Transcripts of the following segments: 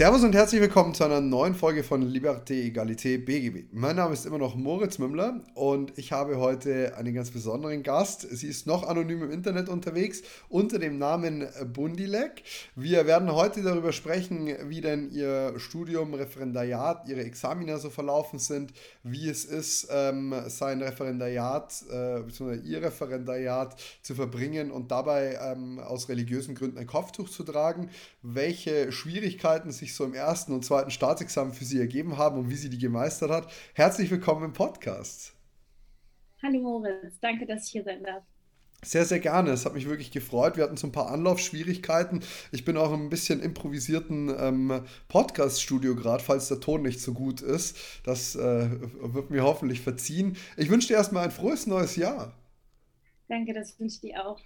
Servus und herzlich willkommen zu einer neuen Folge von Liberté, Egalité, BGB. Mein Name ist immer noch Moritz Mümmler und ich habe heute einen ganz besonderen Gast. Sie ist noch anonym im Internet unterwegs unter dem Namen Bundilek. Wir werden heute darüber sprechen, wie denn ihr Studium, Referendariat, ihre Examina so verlaufen sind, wie es ist, ähm, sein Referendariat äh, bzw. ihr Referendariat zu verbringen und dabei ähm, aus religiösen Gründen ein Kopftuch zu tragen, welche Schwierigkeiten sich sich so im ersten und zweiten Staatsexamen für sie ergeben haben und wie sie die gemeistert hat. Herzlich willkommen im Podcast. Hallo Moritz, danke, dass ich hier sein darf. Sehr, sehr gerne. Es hat mich wirklich gefreut. Wir hatten so ein paar Anlaufschwierigkeiten. Ich bin auch ein bisschen improvisierten ähm, Podcast-Studio gerade, falls der Ton nicht so gut ist. Das äh, wird mir hoffentlich verziehen. Ich wünsche dir erstmal ein frohes neues Jahr. Danke, das wünsche ich dir auch.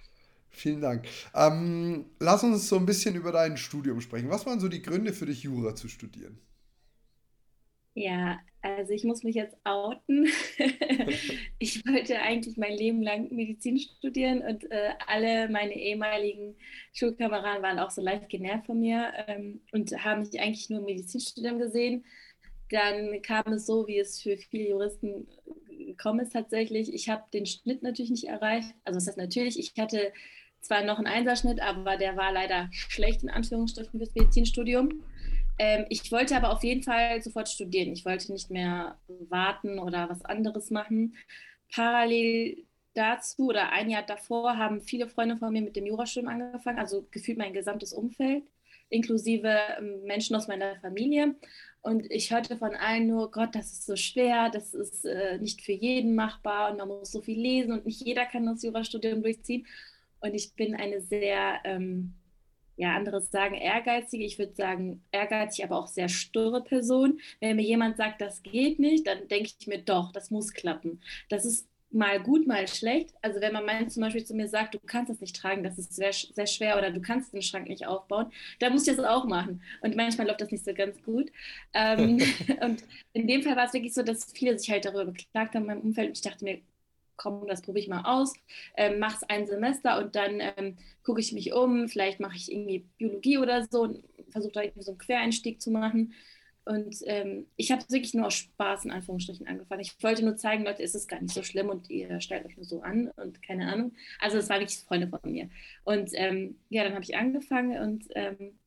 Vielen Dank. Ähm, lass uns so ein bisschen über dein Studium sprechen. Was waren so die Gründe für dich, Jura zu studieren? Ja, also ich muss mich jetzt outen. ich wollte eigentlich mein Leben lang Medizin studieren und äh, alle meine ehemaligen Schulkameraden waren auch so leicht genervt von mir ähm, und haben mich eigentlich nur im Medizinstudium gesehen. Dann kam es so, wie es für viele Juristen gekommen ist tatsächlich. Ich habe den Schnitt natürlich nicht erreicht. Also das heißt natürlich, ich hatte zwar noch einen Einserschnitt, aber der war leider schlecht in Anführungsstrichen fürs Medizinstudium. Ähm, ich wollte aber auf jeden Fall sofort studieren. Ich wollte nicht mehr warten oder was anderes machen. Parallel dazu oder ein Jahr davor haben viele Freunde von mir mit dem Jurastudium angefangen, also gefühlt mein gesamtes Umfeld, inklusive ähm, Menschen aus meiner Familie. Und ich hörte von allen nur, Gott, das ist so schwer, das ist äh, nicht für jeden machbar und man muss so viel lesen und nicht jeder kann das Jurastudium durchziehen. Und ich bin eine sehr, ähm, ja, anderes sagen, ehrgeizige, ich würde sagen, ehrgeizig, aber auch sehr sturre Person. Wenn mir jemand sagt, das geht nicht, dann denke ich mir, doch, das muss klappen. Das ist mal gut, mal schlecht. Also wenn man meint, zum Beispiel zu mir sagt, du kannst das nicht tragen, das ist sehr, sehr schwer oder du kannst den Schrank nicht aufbauen, dann muss ich das auch machen. Und manchmal läuft das nicht so ganz gut. Ähm, und in dem Fall war es wirklich so, dass viele sich halt darüber beklagt haben in meinem Umfeld. Und ich dachte mir, komm, das probiere ich mal aus, ähm, mache es ein Semester und dann ähm, gucke ich mich um, vielleicht mache ich irgendwie Biologie oder so und versuche da irgendwie so einen Quereinstieg zu machen. Und ähm, ich habe wirklich nur aus Spaß in Anführungsstrichen angefangen. Ich wollte nur zeigen, Leute, es ist gar nicht so schlimm und ihr stellt euch nur so an und keine Ahnung. Also es waren wirklich Freunde von mir. Und ähm, ja, dann habe ich angefangen und ähm,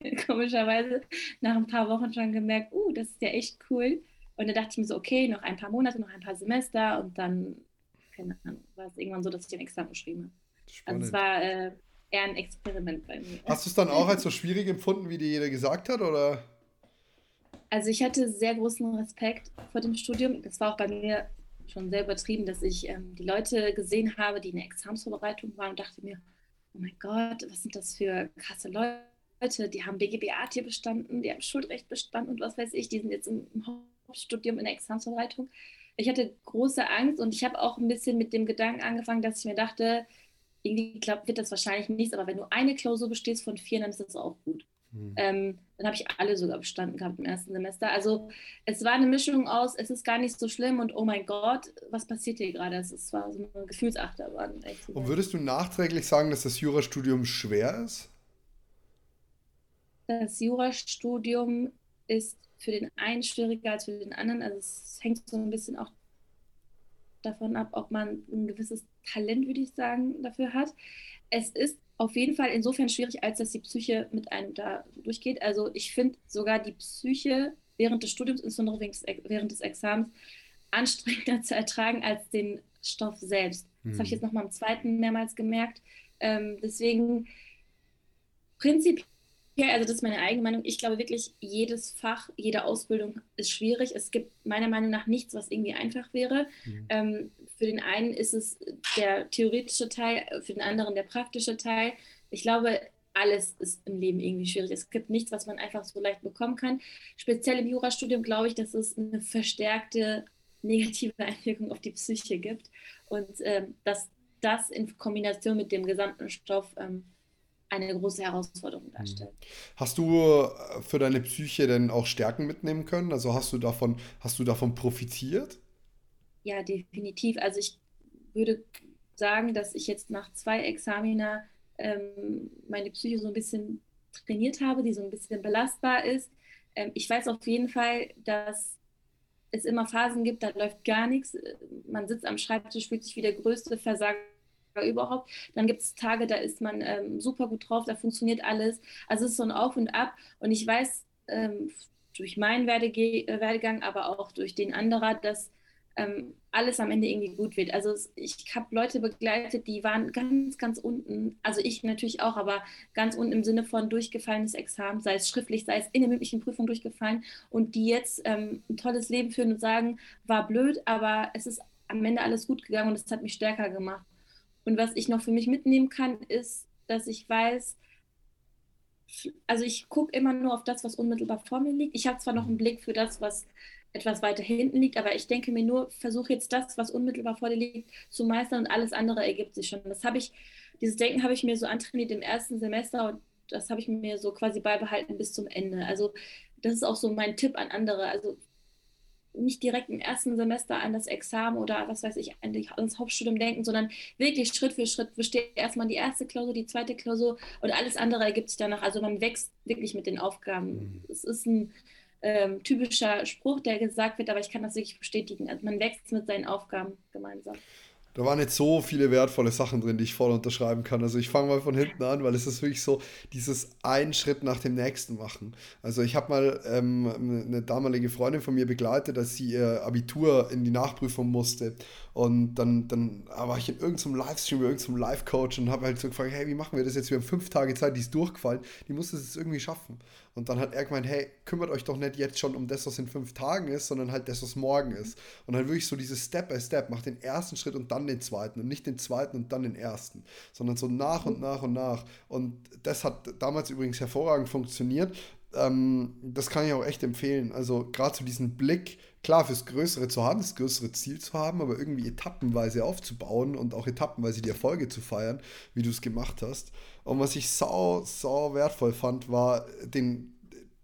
komischerweise nach ein paar Wochen schon gemerkt, uh, das ist ja echt cool. Und dann dachte ich mir so, okay, noch ein paar Monate, noch ein paar Semester und dann keine Ahnung, war es irgendwann so, dass ich den Examen geschrieben habe. Also es war äh, eher ein Experiment bei mir. Hast du es dann auch als so schwierig empfunden, wie dir jeder gesagt hat, oder? Also ich hatte sehr großen Respekt vor dem Studium. Das war auch bei mir schon sehr übertrieben, dass ich ähm, die Leute gesehen habe, die in der Examsvorbereitung waren und dachte mir, oh mein Gott, was sind das für krasse Leute, die haben BGBA hier bestanden, die haben Schuldrecht bestanden und was weiß ich, die sind jetzt im, im Hauptstudium in der Examsvorbereitung ich hatte große Angst und ich habe auch ein bisschen mit dem Gedanken angefangen, dass ich mir dachte, irgendwie klappt, wird das wahrscheinlich nichts, aber wenn du eine Klausur bestehst von vier, dann ist das auch gut. Mhm. Ähm, dann habe ich alle sogar bestanden gehabt im ersten Semester. Also es war eine Mischung aus, es ist gar nicht so schlimm und oh mein Gott, was passiert hier gerade? Es war so eine Gefühlsachterbahn. Und würdest du nachträglich sagen, dass das Jurastudium schwer ist? Das Jurastudium ist für den einen schwieriger als für den anderen. Also es hängt so ein bisschen auch davon ab, ob man ein gewisses Talent, würde ich sagen, dafür hat. Es ist auf jeden Fall insofern schwierig, als dass die Psyche mit einem da durchgeht. Also ich finde sogar die Psyche während des Studiums, insbesondere während des Examens, anstrengender zu ertragen als den Stoff selbst. Das habe ich hm. jetzt nochmal im zweiten mehrmals gemerkt. Ähm, deswegen prinzipiell ja, also das ist meine eigene Meinung. Ich glaube wirklich, jedes Fach, jede Ausbildung ist schwierig. Es gibt meiner Meinung nach nichts, was irgendwie einfach wäre. Mhm. Ähm, für den einen ist es der theoretische Teil, für den anderen der praktische Teil. Ich glaube, alles ist im Leben irgendwie schwierig. Es gibt nichts, was man einfach so leicht bekommen kann. Speziell im Jurastudium glaube ich, dass es eine verstärkte negative Einwirkung auf die Psyche gibt. Und ähm, das das in Kombination mit dem gesamten Stoff ähm, eine große Herausforderung darstellt. Mhm. Hast du äh, für deine Psyche denn auch Stärken mitnehmen können? Also hast du davon, hast du davon profitiert? Ja, definitiv. Also ich würde sagen, dass ich jetzt nach zwei Examina ähm, meine Psyche so ein bisschen trainiert habe, die so ein bisschen belastbar ist. Ähm, ich weiß auf jeden Fall, dass es immer Phasen gibt, da läuft gar nichts. Man sitzt am Schreibtisch, fühlt sich wie der größte Versager überhaupt. Dann gibt es Tage, da ist man ähm, super gut drauf, da funktioniert alles. Also es ist so ein Auf und Ab. Und ich weiß ähm, durch meinen Werdege äh, Werdegang, aber auch durch den anderer, dass ähm, alles am Ende irgendwie gut wird. Also ich habe Leute begleitet, die waren ganz, ganz unten, also ich natürlich auch, aber ganz unten im Sinne von durchgefallenes Examen, sei es schriftlich, sei es in der mündlichen Prüfung durchgefallen und die jetzt ähm, ein tolles Leben führen und sagen, war blöd, aber es ist am Ende alles gut gegangen und es hat mich stärker gemacht. Und was ich noch für mich mitnehmen kann, ist, dass ich weiß, also ich gucke immer nur auf das, was unmittelbar vor mir liegt. Ich habe zwar noch einen Blick für das, was etwas weiter hinten liegt, aber ich denke mir nur, versuche jetzt das, was unmittelbar vor dir liegt, zu meistern und alles andere ergibt sich schon. Das habe ich, dieses Denken habe ich mir so antrainiert im ersten Semester und das habe ich mir so quasi beibehalten bis zum Ende. Also das ist auch so mein Tipp an andere. Also nicht direkt im ersten Semester an das Examen oder was weiß ich, an das Hauptstudium denken, sondern wirklich Schritt für Schritt besteht erstmal die erste Klausur, die zweite Klausur und alles andere ergibt sich danach. Also man wächst wirklich mit den Aufgaben. Mhm. Es ist ein ähm, typischer Spruch, der gesagt wird, aber ich kann das wirklich bestätigen. Also man wächst mit seinen Aufgaben gemeinsam da waren jetzt so viele wertvolle Sachen drin, die ich voll unterschreiben kann. Also ich fange mal von hinten an, weil es ist wirklich so dieses einen Schritt nach dem nächsten machen. Also ich habe mal ähm, eine damalige Freundin von mir begleitet, als sie ihr Abitur in die Nachprüfung musste. Und dann, dann war ich in irgendeinem Livestream, irgendeinem Live-Coach und habe halt so gefragt, hey, wie machen wir das jetzt? Wir haben fünf Tage Zeit, die ist durchgefallen, die muss es jetzt irgendwie schaffen. Und dann hat er gemeint, hey, kümmert euch doch nicht jetzt schon um das, was in fünf Tagen ist, sondern halt das, was morgen ist. Und halt wirklich so dieses Step by Step, macht den ersten Schritt und dann den zweiten und nicht den zweiten und dann den ersten, sondern so nach und nach und nach. Und das hat damals übrigens hervorragend funktioniert. Ähm, das kann ich auch echt empfehlen. Also gerade so diesen Blick, klar, fürs Größere zu haben, das größere Ziel zu haben, aber irgendwie etappenweise aufzubauen und auch etappenweise die Erfolge zu feiern, wie du es gemacht hast. Und was ich sau, sau wertvoll fand, war den,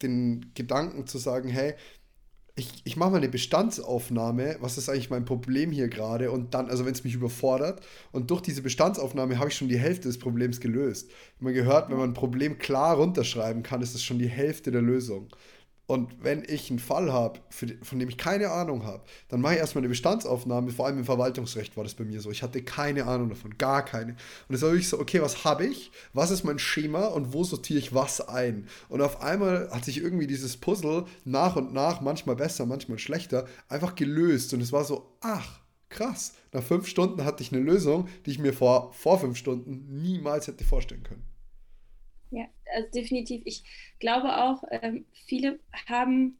den Gedanken zu sagen, hey, ich, ich mache mal eine Bestandsaufnahme, was ist eigentlich mein Problem hier gerade und dann, also wenn es mich überfordert und durch diese Bestandsaufnahme habe ich schon die Hälfte des Problems gelöst. Habe gehört, wenn man ein Problem klar runterschreiben kann, ist es schon die Hälfte der Lösung. Und wenn ich einen Fall habe, von dem ich keine Ahnung habe, dann mache ich erstmal eine Bestandsaufnahme. Vor allem im Verwaltungsrecht war das bei mir so. Ich hatte keine Ahnung davon, gar keine. Und es war wirklich so, okay, was habe ich? Was ist mein Schema und wo sortiere ich was ein? Und auf einmal hat sich irgendwie dieses Puzzle nach und nach, manchmal besser, manchmal schlechter, einfach gelöst. Und es war so, ach, krass. Nach fünf Stunden hatte ich eine Lösung, die ich mir vor, vor fünf Stunden niemals hätte vorstellen können. Ja, also definitiv. Ich glaube auch, ähm, viele haben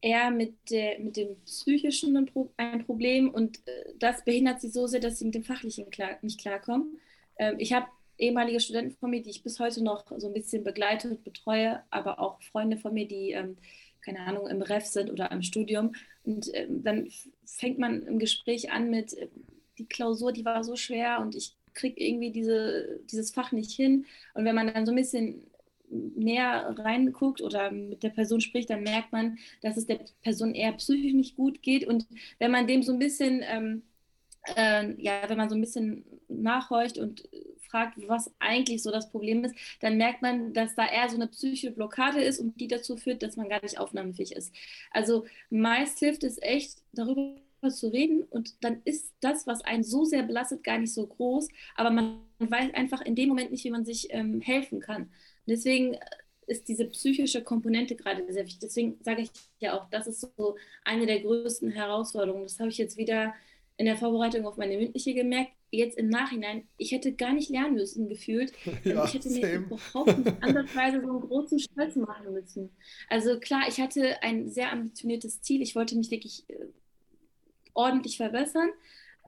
eher mit, der, mit dem psychischen ein, Pro ein Problem und äh, das behindert sie so sehr, dass sie mit dem fachlichen klar nicht klarkommen. Ähm, ich habe ehemalige Studenten von mir, die ich bis heute noch so ein bisschen begleite und betreue, aber auch Freunde von mir, die, ähm, keine Ahnung, im Ref sind oder im Studium. Und ähm, dann fängt man im Gespräch an mit, äh, die Klausur, die war so schwer und ich kriege irgendwie diese, dieses Fach nicht hin. Und wenn man dann so ein bisschen näher reinguckt oder mit der Person spricht, dann merkt man, dass es der Person eher psychisch nicht gut geht. Und wenn man dem so ein bisschen, ähm, äh, ja, wenn man so ein bisschen nachhorcht und fragt, was eigentlich so das Problem ist, dann merkt man, dass da eher so eine psychische Blockade ist und die dazu führt, dass man gar nicht aufnahmefähig ist. Also meist hilft es echt, darüber zu reden und dann ist das, was einen so sehr belastet, gar nicht so groß, aber man weiß einfach in dem Moment nicht, wie man sich ähm, helfen kann. Und deswegen äh, ist diese psychische Komponente gerade sehr wichtig. Deswegen sage ich ja auch, das ist so eine der größten Herausforderungen. Das habe ich jetzt wieder in der Vorbereitung auf meine mündliche gemerkt. Jetzt im Nachhinein, ich hätte gar nicht lernen müssen, gefühlt. Ja, ich hätte mir überhaupt nicht andersweise so einen großen Stress machen müssen. Also klar, ich hatte ein sehr ambitioniertes Ziel. Ich wollte mich wirklich äh, ordentlich verbessern.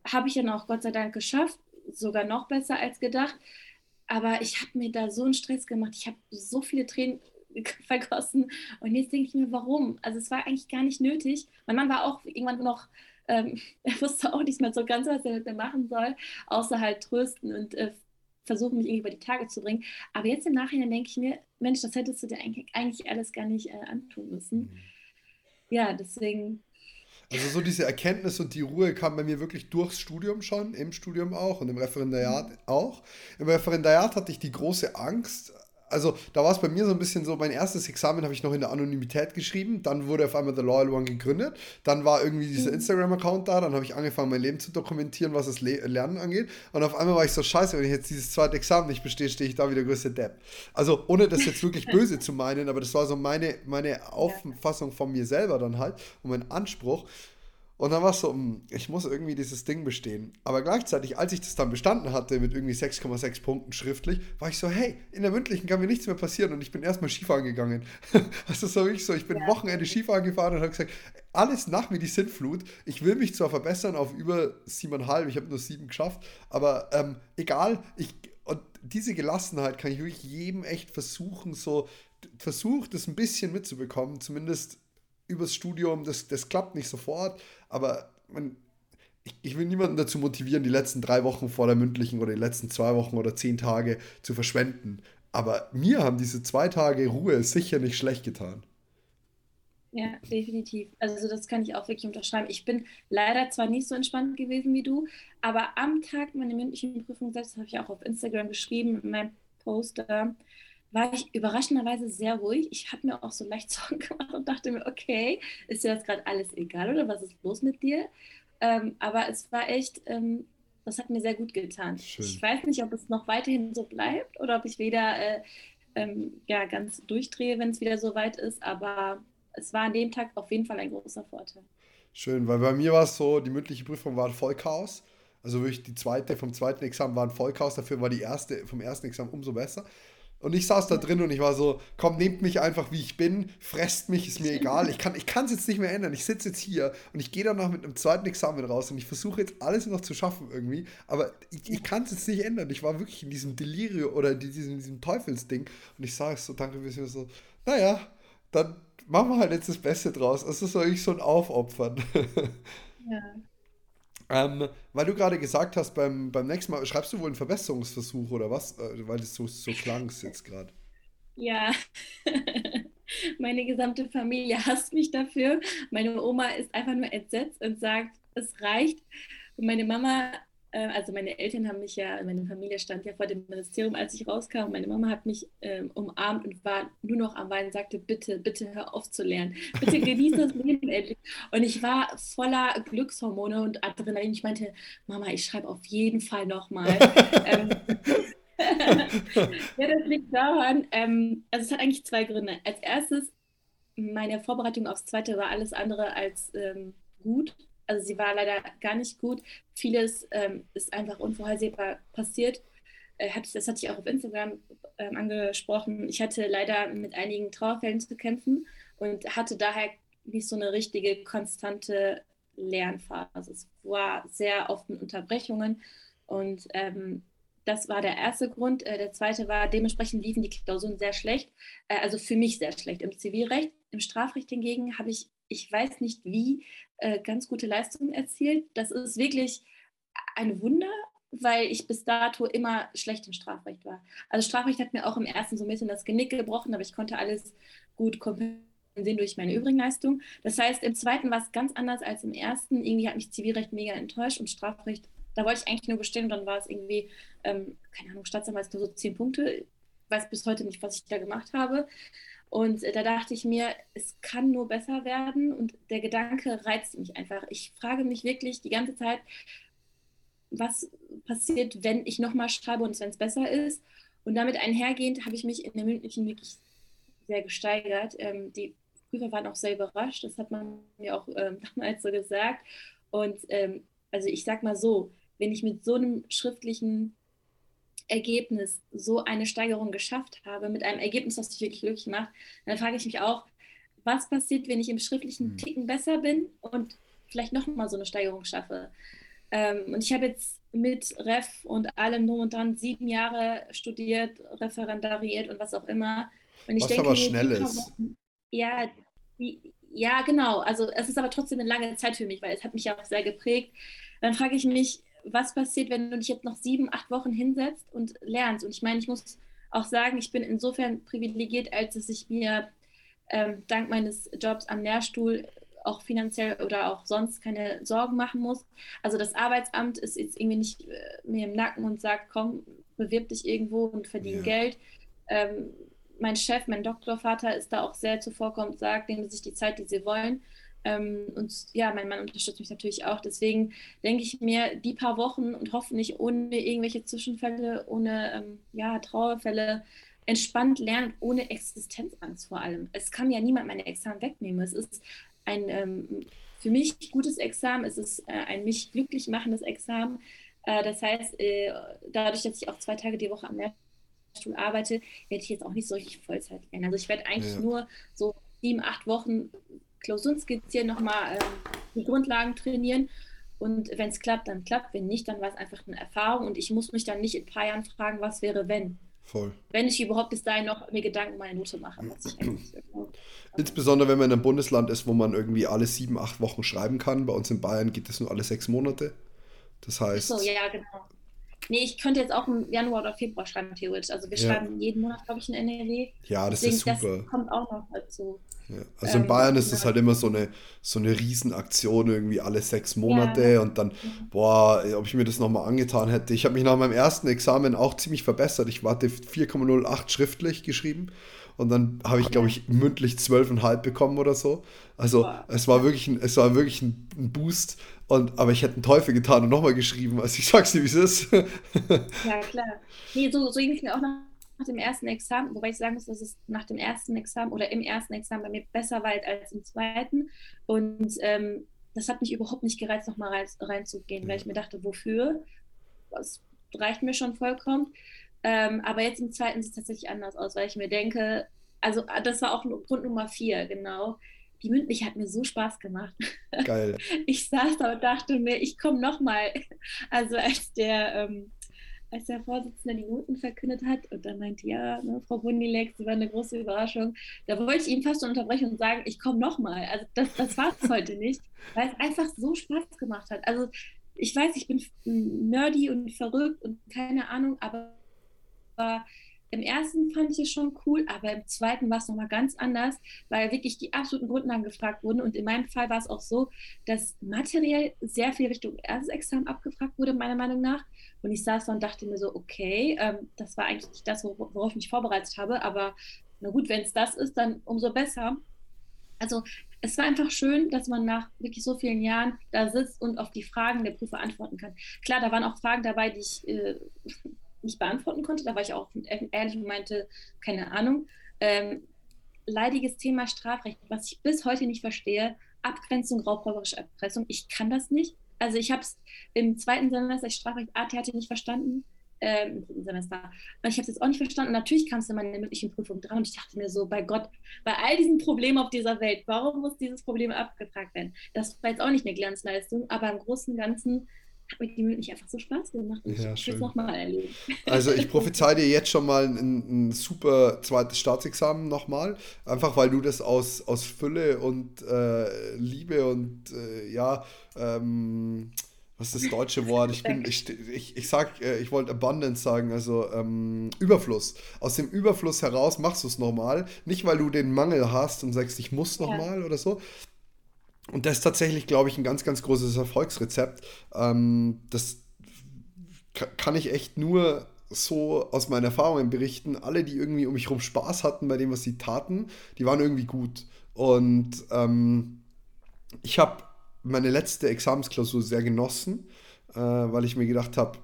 Habe ich dann auch Gott sei Dank geschafft, sogar noch besser als gedacht. Aber ich habe mir da so einen Stress gemacht. Ich habe so viele Tränen vergossen. Und jetzt denke ich mir, warum? Also es war eigentlich gar nicht nötig. Mein Mann war auch irgendwann noch ähm, er wusste auch nicht mehr so ganz, was er mit mir machen soll, außer halt trösten und äh, versuchen, mich irgendwie über die Tage zu bringen. Aber jetzt im Nachhinein denke ich mir, Mensch, das hättest du dir eigentlich, eigentlich alles gar nicht äh, antun müssen. Mhm. Ja, deswegen also so diese Erkenntnis und die Ruhe kam bei mir wirklich durchs Studium schon, im Studium auch und im Referendariat auch. Im Referendariat hatte ich die große Angst, also da war es bei mir so ein bisschen so, mein erstes Examen habe ich noch in der Anonymität geschrieben, dann wurde auf einmal The Loyal One gegründet, dann war irgendwie dieser mhm. Instagram-Account da, dann habe ich angefangen, mein Leben zu dokumentieren, was das Le Lernen angeht und auf einmal war ich so, scheiße, wenn ich jetzt dieses zweite Examen nicht bestehe, stehe ich da wie der größte Depp. Also ohne das jetzt wirklich böse zu meinen, aber das war so meine, meine Auffassung von mir selber dann halt und mein Anspruch. Und dann war es so, ich muss irgendwie dieses Ding bestehen. Aber gleichzeitig, als ich das dann bestanden hatte mit irgendwie 6,6 Punkten schriftlich, war ich so, hey, in der mündlichen kann mir nichts mehr passieren und ich bin erstmal Skifahren gegangen. das ist so wirklich so, ich bin ja. Wochenende Skifahren gefahren und habe gesagt, alles nach mir die Sintflut. Ich will mich zwar verbessern auf über 7,5, ich habe nur 7 geschafft, aber ähm, egal, ich, und diese Gelassenheit kann ich wirklich jedem echt versuchen, so versucht, das ein bisschen mitzubekommen, zumindest übers Studium, das, das klappt nicht sofort, aber man, ich, ich, will niemanden dazu motivieren, die letzten drei Wochen vor der mündlichen oder die letzten zwei Wochen oder zehn Tage zu verschwenden. Aber mir haben diese zwei Tage Ruhe sicher nicht schlecht getan. Ja, definitiv. Also das kann ich auch wirklich unterschreiben. Ich bin leider zwar nicht so entspannt gewesen wie du, aber am Tag meiner mündlichen Prüfung selbst habe ich auch auf Instagram geschrieben, in meinem Poster, war ich überraschenderweise sehr ruhig. Ich habe mir auch so leicht Sorgen gemacht und dachte mir, okay, ist dir das gerade alles egal oder was ist los mit dir? Ähm, aber es war echt, ähm, das hat mir sehr gut getan. Schön. Ich weiß nicht, ob es noch weiterhin so bleibt oder ob ich wieder äh, ähm, ja, ganz durchdrehe, wenn es wieder so weit ist, aber es war an dem Tag auf jeden Fall ein großer Vorteil. Schön, weil bei mir war es so, die mündliche Prüfung war ein Vollchaos. Also wirklich die zweite vom zweiten Examen war ein Vollchaos, dafür war die erste vom ersten Examen umso besser. Und ich saß da drin und ich war so, komm, nehmt mich einfach, wie ich bin, fresst mich, ist mir egal. Ich kann es jetzt nicht mehr ändern. Ich sitze jetzt hier und ich gehe danach mit einem zweiten Examen raus und ich versuche jetzt alles noch zu schaffen irgendwie. Aber ich, ich kann es jetzt nicht ändern. Ich war wirklich in diesem Delirium oder in diesem, diesem Teufelsding. Und ich sage so, danke, wir sind so, naja, dann machen wir halt jetzt das Beste draus. Es ist eigentlich so ein Aufopfern. Ja. Ähm, weil du gerade gesagt hast, beim, beim nächsten Mal, schreibst du wohl einen Verbesserungsversuch oder was? Äh, weil es so, so klang jetzt gerade. Ja, meine gesamte Familie hasst mich dafür. Meine Oma ist einfach nur entsetzt und sagt, es reicht. Und meine Mama äh, also meine Eltern haben mich ja, meine Familie stand ja vor dem Ministerium, als ich rauskam. Meine Mama hat mich ähm, umarmt und war nur noch am Weinen und sagte, bitte, bitte hör auf zu lernen. Bitte genieße das Leben endlich. Und ich war voller Glückshormone und Adrenalin. Ich meinte, Mama, ich schreibe auf jeden Fall nochmal. ähm, ja, das liegt daran, ähm, also es hat eigentlich zwei Gründe. Als erstes, meine Vorbereitung aufs zweite war alles andere als ähm, gut. Also sie war leider gar nicht gut. Vieles ähm, ist einfach unvorhersehbar passiert. Äh, das hatte ich auch auf Instagram ähm, angesprochen. Ich hatte leider mit einigen Trauerfällen zu kämpfen und hatte daher nicht so eine richtige konstante Lernphase. Es war sehr oft mit Unterbrechungen und ähm, das war der erste Grund. Äh, der zweite war, dementsprechend liefen die Klausuren sehr schlecht, äh, also für mich sehr schlecht im Zivilrecht. Im Strafrecht hingegen habe ich ich weiß nicht wie, äh, ganz gute Leistungen erzielt. Das ist wirklich ein Wunder, weil ich bis dato immer schlecht im Strafrecht war. Also Strafrecht hat mir auch im ersten so ein bisschen das Genick gebrochen, aber ich konnte alles gut kompensieren durch meine übrigen Leistungen. Das heißt, im zweiten war es ganz anders als im ersten. Irgendwie hat mich Zivilrecht mega enttäuscht und Strafrecht, da wollte ich eigentlich nur bestehen und dann war es irgendwie, ähm, keine Ahnung, Staatsanwalt nur so zehn Punkte. Ich weiß bis heute nicht, was ich da gemacht habe. Und äh, da dachte ich mir, es kann nur besser werden und der Gedanke reizt mich einfach. Ich frage mich wirklich die ganze Zeit, was passiert, wenn ich nochmal schreibe und wenn es besser ist. Und damit einhergehend habe ich mich in der mündlichen wirklich sehr gesteigert. Ähm, die Prüfer waren auch sehr überrascht, das hat man mir auch ähm, damals so gesagt. Und ähm, also ich sage mal so, wenn ich mit so einem schriftlichen Ergebnis so eine Steigerung geschafft habe, mit einem Ergebnis, das dich wirklich glücklich macht, dann frage ich mich auch, was passiert, wenn ich im schriftlichen hm. Ticken besser bin und vielleicht nochmal so eine Steigerung schaffe. Ähm, und ich habe jetzt mit Ref und allem nur und dran sieben Jahre studiert, referendariert und was auch immer. Und ich was denke, aber schnell ist. ja, die, ja, genau. Also es ist aber trotzdem eine lange Zeit für mich, weil es hat mich ja auch sehr geprägt. Dann frage ich mich, was passiert, wenn du dich jetzt noch sieben, acht Wochen hinsetzt und lernst? Und ich meine, ich muss auch sagen, ich bin insofern privilegiert, als dass ich mir ähm, dank meines Jobs am Lehrstuhl auch finanziell oder auch sonst keine Sorgen machen muss. Also das Arbeitsamt ist jetzt irgendwie nicht äh, mir im Nacken und sagt, komm, bewirb dich irgendwo und verdien ja. Geld. Ähm, mein Chef, mein Doktorvater ist da auch sehr zuvorkommend, sagt, nehmen Sie sich die Zeit, die Sie wollen. Ähm, und ja, mein Mann unterstützt mich natürlich auch. Deswegen denke ich mir, die paar Wochen und hoffentlich ohne irgendwelche Zwischenfälle, ohne ähm, ja, Trauerfälle, entspannt lernen, ohne Existenzangst vor allem. Es kann ja niemand meine Examen wegnehmen. Es ist ein ähm, für mich gutes Examen, es ist äh, ein mich glücklich machendes Examen. Äh, das heißt, äh, dadurch, dass ich auch zwei Tage die Woche am Lehrstuhl arbeite, werde ich jetzt auch nicht so richtig Vollzeit lernen. Also ich werde eigentlich ja. nur so sieben, acht Wochen Klausuren skizzieren, nochmal äh, die Grundlagen trainieren. Und wenn es klappt, dann klappt. Wenn nicht, dann war es einfach eine Erfahrung. Und ich muss mich dann nicht in ein paar Jahren fragen, was wäre, wenn. Voll. Wenn ich überhaupt bis dahin noch mir Gedanken um meine Note mache. Insbesondere wenn man in einem Bundesland ist, wo man irgendwie alle sieben, acht Wochen schreiben kann. Bei uns in Bayern geht das nur alle sechs Monate. Das heißt. so, ja, genau. Nee, ich könnte jetzt auch im Januar oder Februar schreiben, theoretisch. Also wir ja. schreiben jeden Monat, glaube ich, in NRW. Ja, das Deswegen, ist super. Das kommt auch noch dazu. Ja. Also in ähm, Bayern ist es halt immer so eine, so eine Riesenaktion, irgendwie alle sechs Monate ja. und dann, boah, ob ich mir das nochmal angetan hätte. Ich habe mich nach meinem ersten Examen auch ziemlich verbessert. Ich warte 4,08 schriftlich geschrieben und dann habe ich, glaube ich, mündlich 12,5 bekommen oder so. Also boah. es war wirklich ein, es war wirklich ein, ein Boost. Und, aber ich hätte einen Teufel getan und nochmal geschrieben. Also ich sag's dir, wie es ist. ja, klar. Nee, so, so ging es mir auch nach nach dem ersten Examen, wobei ich sagen muss, dass es nach dem ersten Examen oder im ersten Examen bei mir besser war als im zweiten. Und ähm, das hat mich überhaupt nicht gereizt, nochmal rein, reinzugehen, weil ich mir dachte, wofür? Das reicht mir schon vollkommen. Ähm, aber jetzt im zweiten sieht es tatsächlich anders aus, weil ich mir denke, also das war auch Grund Nummer vier, genau. Die mündliche hat mir so Spaß gemacht. Geil. Ich saß da und dachte mir, ich komme nochmal. Also als der ähm, als der Vorsitzende die Noten verkündet hat und dann meinte, ja, ne, Frau Bundilex, das war eine große Überraschung, da wollte ich ihn fast unterbrechen und sagen, ich komme nochmal. Also das, das war es heute nicht, weil es einfach so Spaß gemacht hat. Also ich weiß, ich bin nerdy und verrückt und keine Ahnung, aber im ersten fand ich es schon cool, aber im zweiten war es nochmal ganz anders, weil wirklich die absoluten Grundlagen gefragt wurden. Und in meinem Fall war es auch so, dass materiell sehr viel Richtung erstes Examen abgefragt wurde, meiner Meinung nach. Und ich saß da und dachte mir so, okay, ähm, das war eigentlich nicht das, worauf ich mich vorbereitet habe, aber na gut, wenn es das ist, dann umso besser. Also es war einfach schön, dass man nach wirklich so vielen Jahren da sitzt und auf die Fragen der Prüfer antworten kann. Klar, da waren auch Fragen dabei, die ich äh, nicht beantworten konnte. Da war ich auch ehrlich und meinte, keine Ahnung. Ähm, leidiges Thema Strafrecht, was ich bis heute nicht verstehe. Abgrenzung, raubräuberische Erpressung. Ich kann das nicht. Also ich habe es im zweiten Semester, ich Strafrecht AT hatte nicht verstanden. Ähm, Im dritten Semester. Und ich habe es jetzt auch nicht verstanden. natürlich kam es in meiner mündlichen Prüfung dran und ich dachte mir so, bei Gott, bei all diesen Problemen auf dieser Welt, warum muss dieses Problem abgefragt werden? Das war jetzt auch nicht eine Glanzleistung, aber im Großen und Ganzen mir die mündlich einfach so Spaß gemacht. Ja, ich will es nochmal erleben. Also ich prophezei dir jetzt schon mal ein, ein super zweites Staatsexamen nochmal. Einfach weil du das aus, aus Fülle und äh, Liebe und äh, ja, ähm, was ist das deutsche Wort? Ich bin, ich, ich, ich sag, äh, ich wollte Abundance sagen, also ähm, Überfluss. Aus dem Überfluss heraus machst du es nochmal. Nicht, weil du den Mangel hast und sagst, ich muss nochmal ja. oder so, und das ist tatsächlich, glaube ich, ein ganz, ganz großes Erfolgsrezept. Ähm, das kann ich echt nur so aus meinen Erfahrungen berichten. Alle, die irgendwie um mich herum Spaß hatten bei dem, was sie taten, die waren irgendwie gut. Und ähm, ich habe meine letzte Examensklausur sehr genossen, äh, weil ich mir gedacht habe,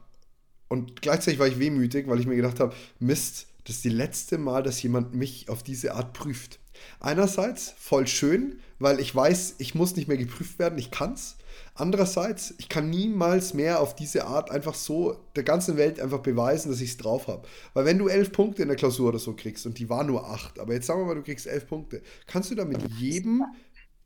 und gleichzeitig war ich wehmütig, weil ich mir gedacht habe, Mist, das ist die letzte Mal, dass jemand mich auf diese Art prüft. Einerseits voll schön, weil ich weiß, ich muss nicht mehr geprüft werden, ich kann's. Andererseits, ich kann niemals mehr auf diese Art einfach so der ganzen Welt einfach beweisen, dass ich es drauf habe. Weil wenn du elf Punkte in der Klausur oder so kriegst und die war nur acht, aber jetzt sagen wir mal, du kriegst elf Punkte, kannst du da mit jedem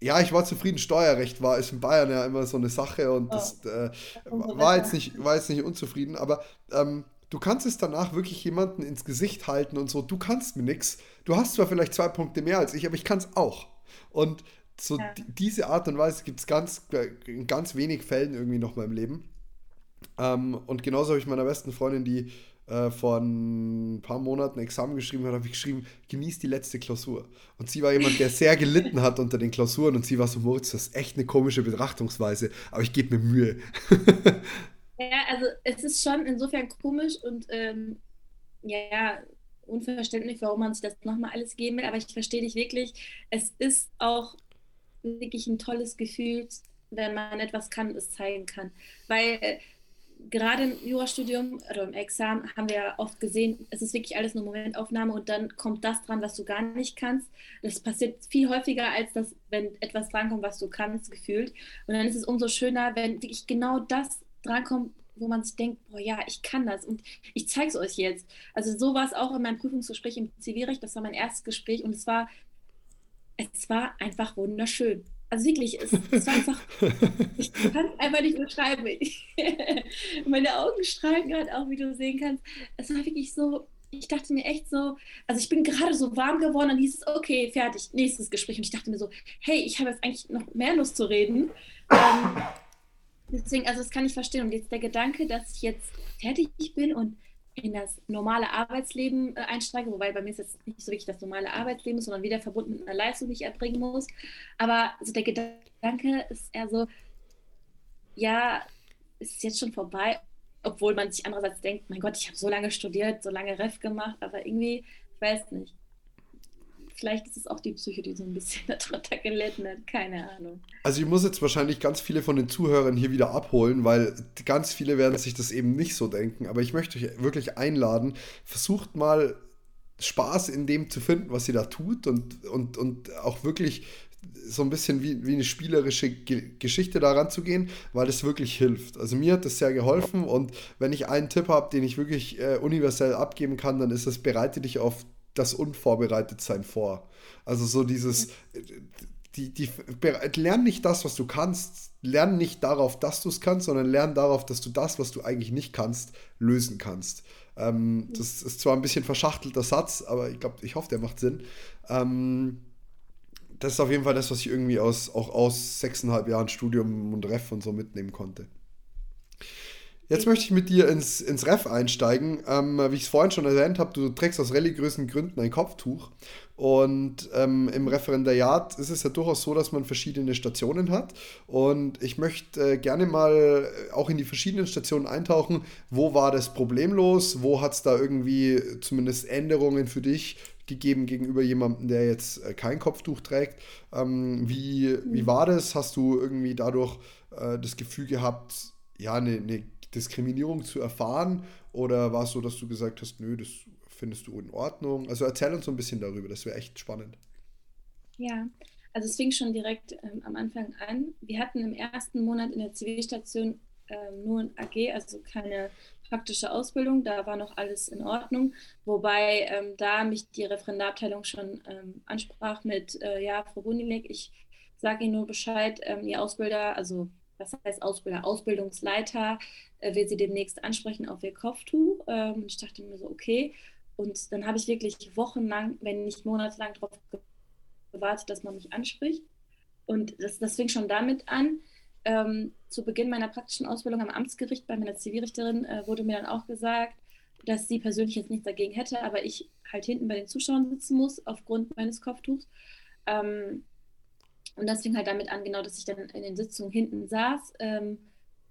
ja, ich war zufrieden, Steuerrecht war ist in Bayern ja immer so eine Sache und das äh, war, jetzt nicht, war jetzt nicht unzufrieden, aber ähm, du kannst es danach wirklich jemanden ins Gesicht halten und so, du kannst mir nichts. Du hast zwar vielleicht zwei Punkte mehr als ich, aber ich kann es auch. Und so ja. diese Art und Weise gibt es ganz, in ganz wenig Fällen irgendwie noch mal im Leben. Ähm, und genauso habe ich meiner besten Freundin, die äh, vor ein paar Monaten Examen geschrieben hat, habe ich geschrieben, genieß die letzte Klausur. Und sie war jemand, der sehr gelitten hat unter den Klausuren und sie war so, Moritz, das ist echt eine komische Betrachtungsweise, aber ich gebe mir Mühe. ja, also es ist schon insofern komisch und ähm, ja, unverständlich, warum man sich das nochmal alles geben will, aber ich verstehe dich wirklich. Es ist auch wirklich ein tolles Gefühl, wenn man etwas kann, es zeigen kann. Weil äh, gerade im Jurastudium oder im Examen haben wir ja oft gesehen, es ist wirklich alles eine Momentaufnahme und dann kommt das dran, was du gar nicht kannst. Das passiert viel häufiger, als das, wenn etwas drankommt, was du kannst, gefühlt. Und dann ist es umso schöner, wenn wirklich genau das drankommt, wo man sich denkt, boah ja, ich kann das und ich zeige es euch jetzt. Also so war es auch in meinem Prüfungsgespräch im Zivilrecht, das war mein erstes Gespräch und es war, es war einfach wunderschön. Also wirklich, es, es war einfach, ich kann es einfach nicht beschreiben. meine Augen strahlen gerade auch, wie du sehen kannst. Es war wirklich so, ich dachte mir echt so, also ich bin gerade so warm geworden und hieß es, okay, fertig, nächstes Gespräch. Und ich dachte mir so, hey, ich habe jetzt eigentlich noch mehr Lust zu reden. Ähm, deswegen, also das kann ich verstehen. Und jetzt der Gedanke, dass ich jetzt fertig bin und in das normale Arbeitsleben äh, einsteige, wobei bei mir ist jetzt nicht so wirklich das normale Arbeitsleben, sondern wieder verbunden mit einer Leistung, die ich erbringen muss. Aber also der Gedanke ist eher so, ja, es ist jetzt schon vorbei, obwohl man sich andererseits denkt, mein Gott, ich habe so lange studiert, so lange Ref gemacht, aber irgendwie, ich weiß nicht vielleicht ist es auch die Psyche, die so ein bisschen darunter gelitten hat. Keine Ahnung. Also ich muss jetzt wahrscheinlich ganz viele von den Zuhörern hier wieder abholen, weil ganz viele werden sich das eben nicht so denken. Aber ich möchte euch wirklich einladen, versucht mal Spaß in dem zu finden, was ihr da tut und, und, und auch wirklich so ein bisschen wie, wie eine spielerische Ge Geschichte daran zu gehen, weil das wirklich hilft. Also mir hat das sehr geholfen und wenn ich einen Tipp habe, den ich wirklich äh, universell abgeben kann, dann ist es, bereite dich auf das Unvorbereitetsein vor. Also so dieses, die, die, lern nicht das, was du kannst, lern nicht darauf, dass du es kannst, sondern lern darauf, dass du das, was du eigentlich nicht kannst, lösen kannst. Ähm, das ist zwar ein bisschen verschachtelter Satz, aber ich glaube, ich hoffe, der macht Sinn. Ähm, das ist auf jeden Fall das, was ich irgendwie aus, auch aus sechseinhalb Jahren Studium und Ref und so mitnehmen konnte. Jetzt möchte ich mit dir ins, ins Ref einsteigen. Ähm, wie ich es vorhin schon erwähnt habe, du trägst aus religiösen Gründen ein Kopftuch. Und ähm, im Referendariat ist es ja durchaus so, dass man verschiedene Stationen hat. Und ich möchte äh, gerne mal auch in die verschiedenen Stationen eintauchen. Wo war das problemlos? Wo hat es da irgendwie zumindest Änderungen für dich gegeben gegenüber jemandem, der jetzt äh, kein Kopftuch trägt? Ähm, wie, wie war das? Hast du irgendwie dadurch äh, das Gefühl gehabt, ja, eine, eine Diskriminierung zu erfahren? Oder war es so, dass du gesagt hast, nö, das findest du in Ordnung? Also erzähl uns so ein bisschen darüber, das wäre echt spannend. Ja, also es fing schon direkt ähm, am Anfang an. Wir hatten im ersten Monat in der Zivilstation ähm, nur ein AG, also keine praktische Ausbildung. Da war noch alles in Ordnung. Wobei ähm, da mich die Referendarabteilung schon ähm, ansprach mit, äh, ja, Frau Bunilek, ich sage Ihnen nur Bescheid, ähm, Ihr Ausbilder, also was heißt Ausbilder, Ausbildungsleiter, will sie demnächst ansprechen auf ihr Kopftuch. Ähm, ich dachte mir so, okay. Und dann habe ich wirklich wochenlang, wenn nicht monatelang darauf gewartet, dass man mich anspricht. Und das, das fing schon damit an. Ähm, zu Beginn meiner praktischen Ausbildung am Amtsgericht bei meiner Zivilrichterin äh, wurde mir dann auch gesagt, dass sie persönlich jetzt nichts dagegen hätte, aber ich halt hinten bei den Zuschauern sitzen muss aufgrund meines Kopftuchs. Ähm, und das fing halt damit an, genau, dass ich dann in den Sitzungen hinten saß. Ähm,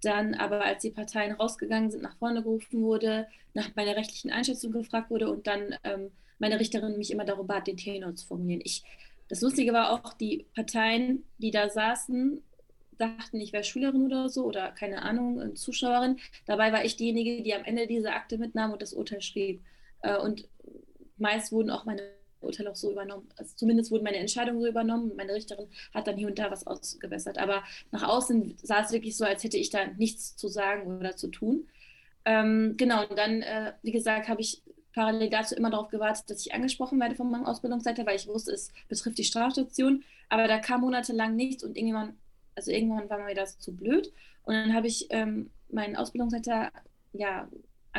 dann aber, als die Parteien rausgegangen sind, nach vorne gerufen wurde, nach meiner rechtlichen Einschätzung gefragt wurde und dann ähm, meine Richterin mich immer darum bat, den Tenor zu formulieren. Ich, das Lustige war auch, die Parteien, die da saßen, dachten, ich wäre Schülerin oder so oder keine Ahnung, Zuschauerin. Dabei war ich diejenige, die am Ende diese Akte mitnahm und das Urteil schrieb. Äh, und meist wurden auch meine Urteil auch so übernommen. Also zumindest wurden meine Entscheidungen so übernommen. Meine Richterin hat dann hier und da was ausgebessert. Aber nach außen sah es wirklich so, als hätte ich da nichts zu sagen oder zu tun. Ähm, genau, und dann, äh, wie gesagt, habe ich parallel dazu immer darauf gewartet, dass ich angesprochen werde von meinem Ausbildungsleiter, weil ich wusste, es betrifft die Strafstation. Aber da kam monatelang nichts und irgendwann, also irgendwann war mir das zu blöd. Und dann habe ich ähm, meinen Ausbildungsleiter ja,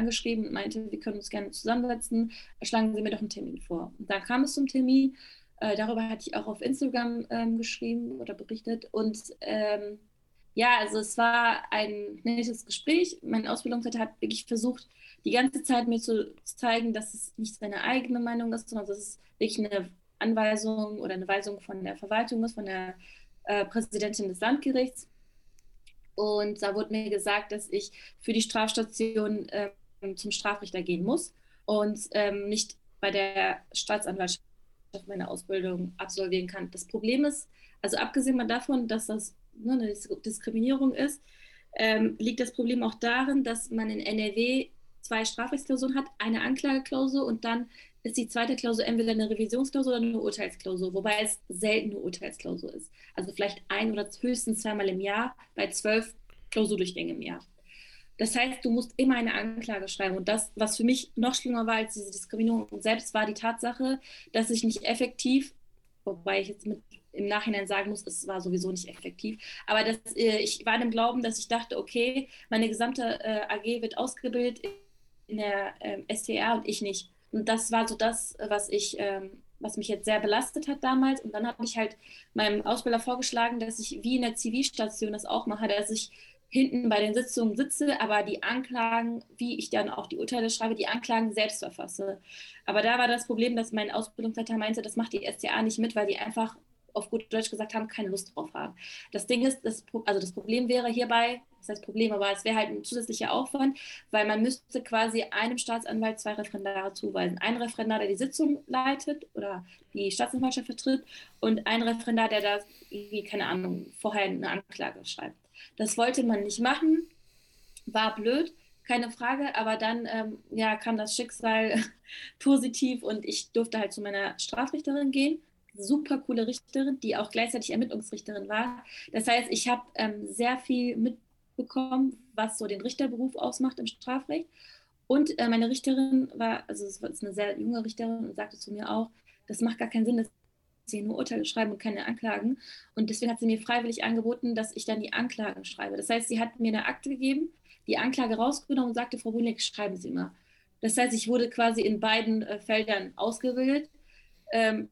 angeschrieben und meinte, wir können uns gerne zusammensetzen, schlagen Sie mir doch einen Termin vor. Und dann kam es zum Termin Äh, darüber hatte ich auch auf Instagram ähm, geschrieben oder berichtet. Und ähm, ja, also es war ein nettes Gespräch. Mein Ausbildungsleiter hat wirklich versucht, die ganze Zeit mir zu zeigen, dass es nicht seine eigene Meinung ist, sondern dass es wirklich eine Anweisung oder eine Weisung von der Verwaltung ist, von der äh, Präsidentin des Landgerichts. Und da wurde mir gesagt, dass ich für die Strafstation äh, zum Strafrichter gehen muss und ähm, nicht bei der Staatsanwaltschaft meine Ausbildung absolvieren kann. Das Problem ist, also abgesehen davon, dass das ne, eine Diskriminierung ist, ähm, liegt das Problem auch darin, dass man in NRW zwei Strafrechtsklausuren hat, eine Anklageklausur und dann ist die zweite Klausur entweder eine Revisionsklausur oder eine Urteilsklausur, wobei es selten eine Urteilsklausur ist. Also vielleicht ein oder höchstens zweimal im Jahr bei zwölf Klausurdurchgängen im Jahr. Das heißt, du musst immer eine Anklage schreiben. Und das, was für mich noch schlimmer war als diese Diskriminierung selbst, war die Tatsache, dass ich nicht effektiv, wobei ich jetzt mit im Nachhinein sagen muss, es war sowieso nicht effektiv. Aber das, äh, ich war im Glauben, dass ich dachte, okay, meine gesamte äh, AG wird ausgebildet in der äh, STR und ich nicht. Und das war so das, was ich, ähm, was mich jetzt sehr belastet hat damals. Und dann habe ich halt meinem Ausbilder vorgeschlagen, dass ich wie in der Zivilstation das auch mache, dass ich hinten bei den Sitzungen sitze, aber die Anklagen, wie ich dann auch die Urteile schreibe, die Anklagen selbst verfasse. Aber da war das Problem, dass mein Ausbildungsleiter meinte, das macht die STA nicht mit, weil die einfach auf gut Deutsch gesagt haben, keine Lust drauf haben. Das Ding ist, das, also das Problem wäre hierbei, das heißt Problem, aber es wäre halt ein zusätzlicher Aufwand, weil man müsste quasi einem Staatsanwalt zwei Referendare zuweisen. Ein Referendar, der die Sitzung leitet oder die Staatsanwaltschaft vertritt und ein Referendar, der da, keine Ahnung, vorher eine Anklage schreibt. Das wollte man nicht machen, war blöd, keine Frage, aber dann ähm, ja, kam das Schicksal positiv und ich durfte halt zu meiner Strafrichterin gehen super coole Richterin, die auch gleichzeitig Ermittlungsrichterin war. Das heißt, ich habe ähm, sehr viel mitbekommen, was so den Richterberuf ausmacht im Strafrecht. Und äh, meine Richterin war, also es ist eine sehr junge Richterin und sagte zu mir auch, das macht gar keinen Sinn, dass sie nur Urteile schreiben und keine Anklagen. Und deswegen hat sie mir freiwillig angeboten, dass ich dann die Anklagen schreibe. Das heißt, sie hat mir eine Akte gegeben, die Anklage rausgenommen und sagte, Frau Bunek, schreiben Sie mal. Das heißt, ich wurde quasi in beiden äh, Feldern ausgebildet. Ähm,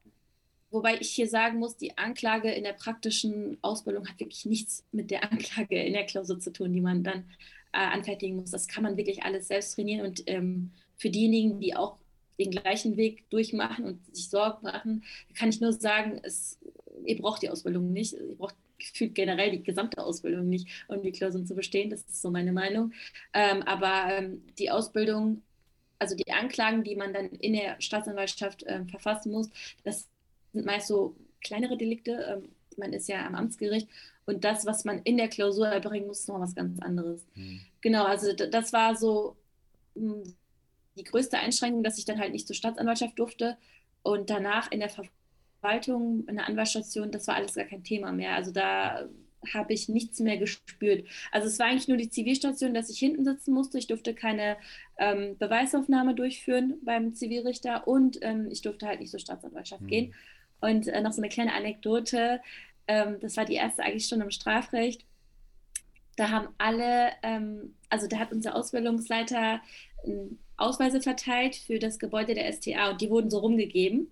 Wobei ich hier sagen muss, die Anklage in der praktischen Ausbildung hat wirklich nichts mit der Anklage in der Klausur zu tun, die man dann äh, anfertigen muss. Das kann man wirklich alles selbst trainieren. Und ähm, für diejenigen, die auch den gleichen Weg durchmachen und sich Sorgen machen, kann ich nur sagen, es, ihr braucht die Ausbildung nicht. Ihr braucht gefühlt generell die gesamte Ausbildung nicht, um die Klausuren zu bestehen. Das ist so meine Meinung. Ähm, aber ähm, die Ausbildung, also die Anklagen, die man dann in der Staatsanwaltschaft äh, verfassen muss, das sind meist so kleinere Delikte. Ähm, man ist ja am Amtsgericht und das, was man in der Klausur erbringen muss, ist noch was ganz anderes. Mhm. Genau, also das war so hm, die größte Einschränkung, dass ich dann halt nicht zur Staatsanwaltschaft durfte und danach in der Verwaltung, in der Anwaltsstation, das war alles gar kein Thema mehr. Also da habe ich nichts mehr gespürt. Also es war eigentlich nur die Zivilstation, dass ich hinten sitzen musste. Ich durfte keine ähm, Beweisaufnahme durchführen beim Zivilrichter und ähm, ich durfte halt nicht zur Staatsanwaltschaft mhm. gehen. Und äh, noch so eine kleine Anekdote, ähm, das war die erste eigentlich Stunde im Strafrecht. Da haben alle, ähm, also da hat unser Ausbildungsleiter ähm, Ausweise verteilt für das Gebäude der STA und die wurden so rumgegeben.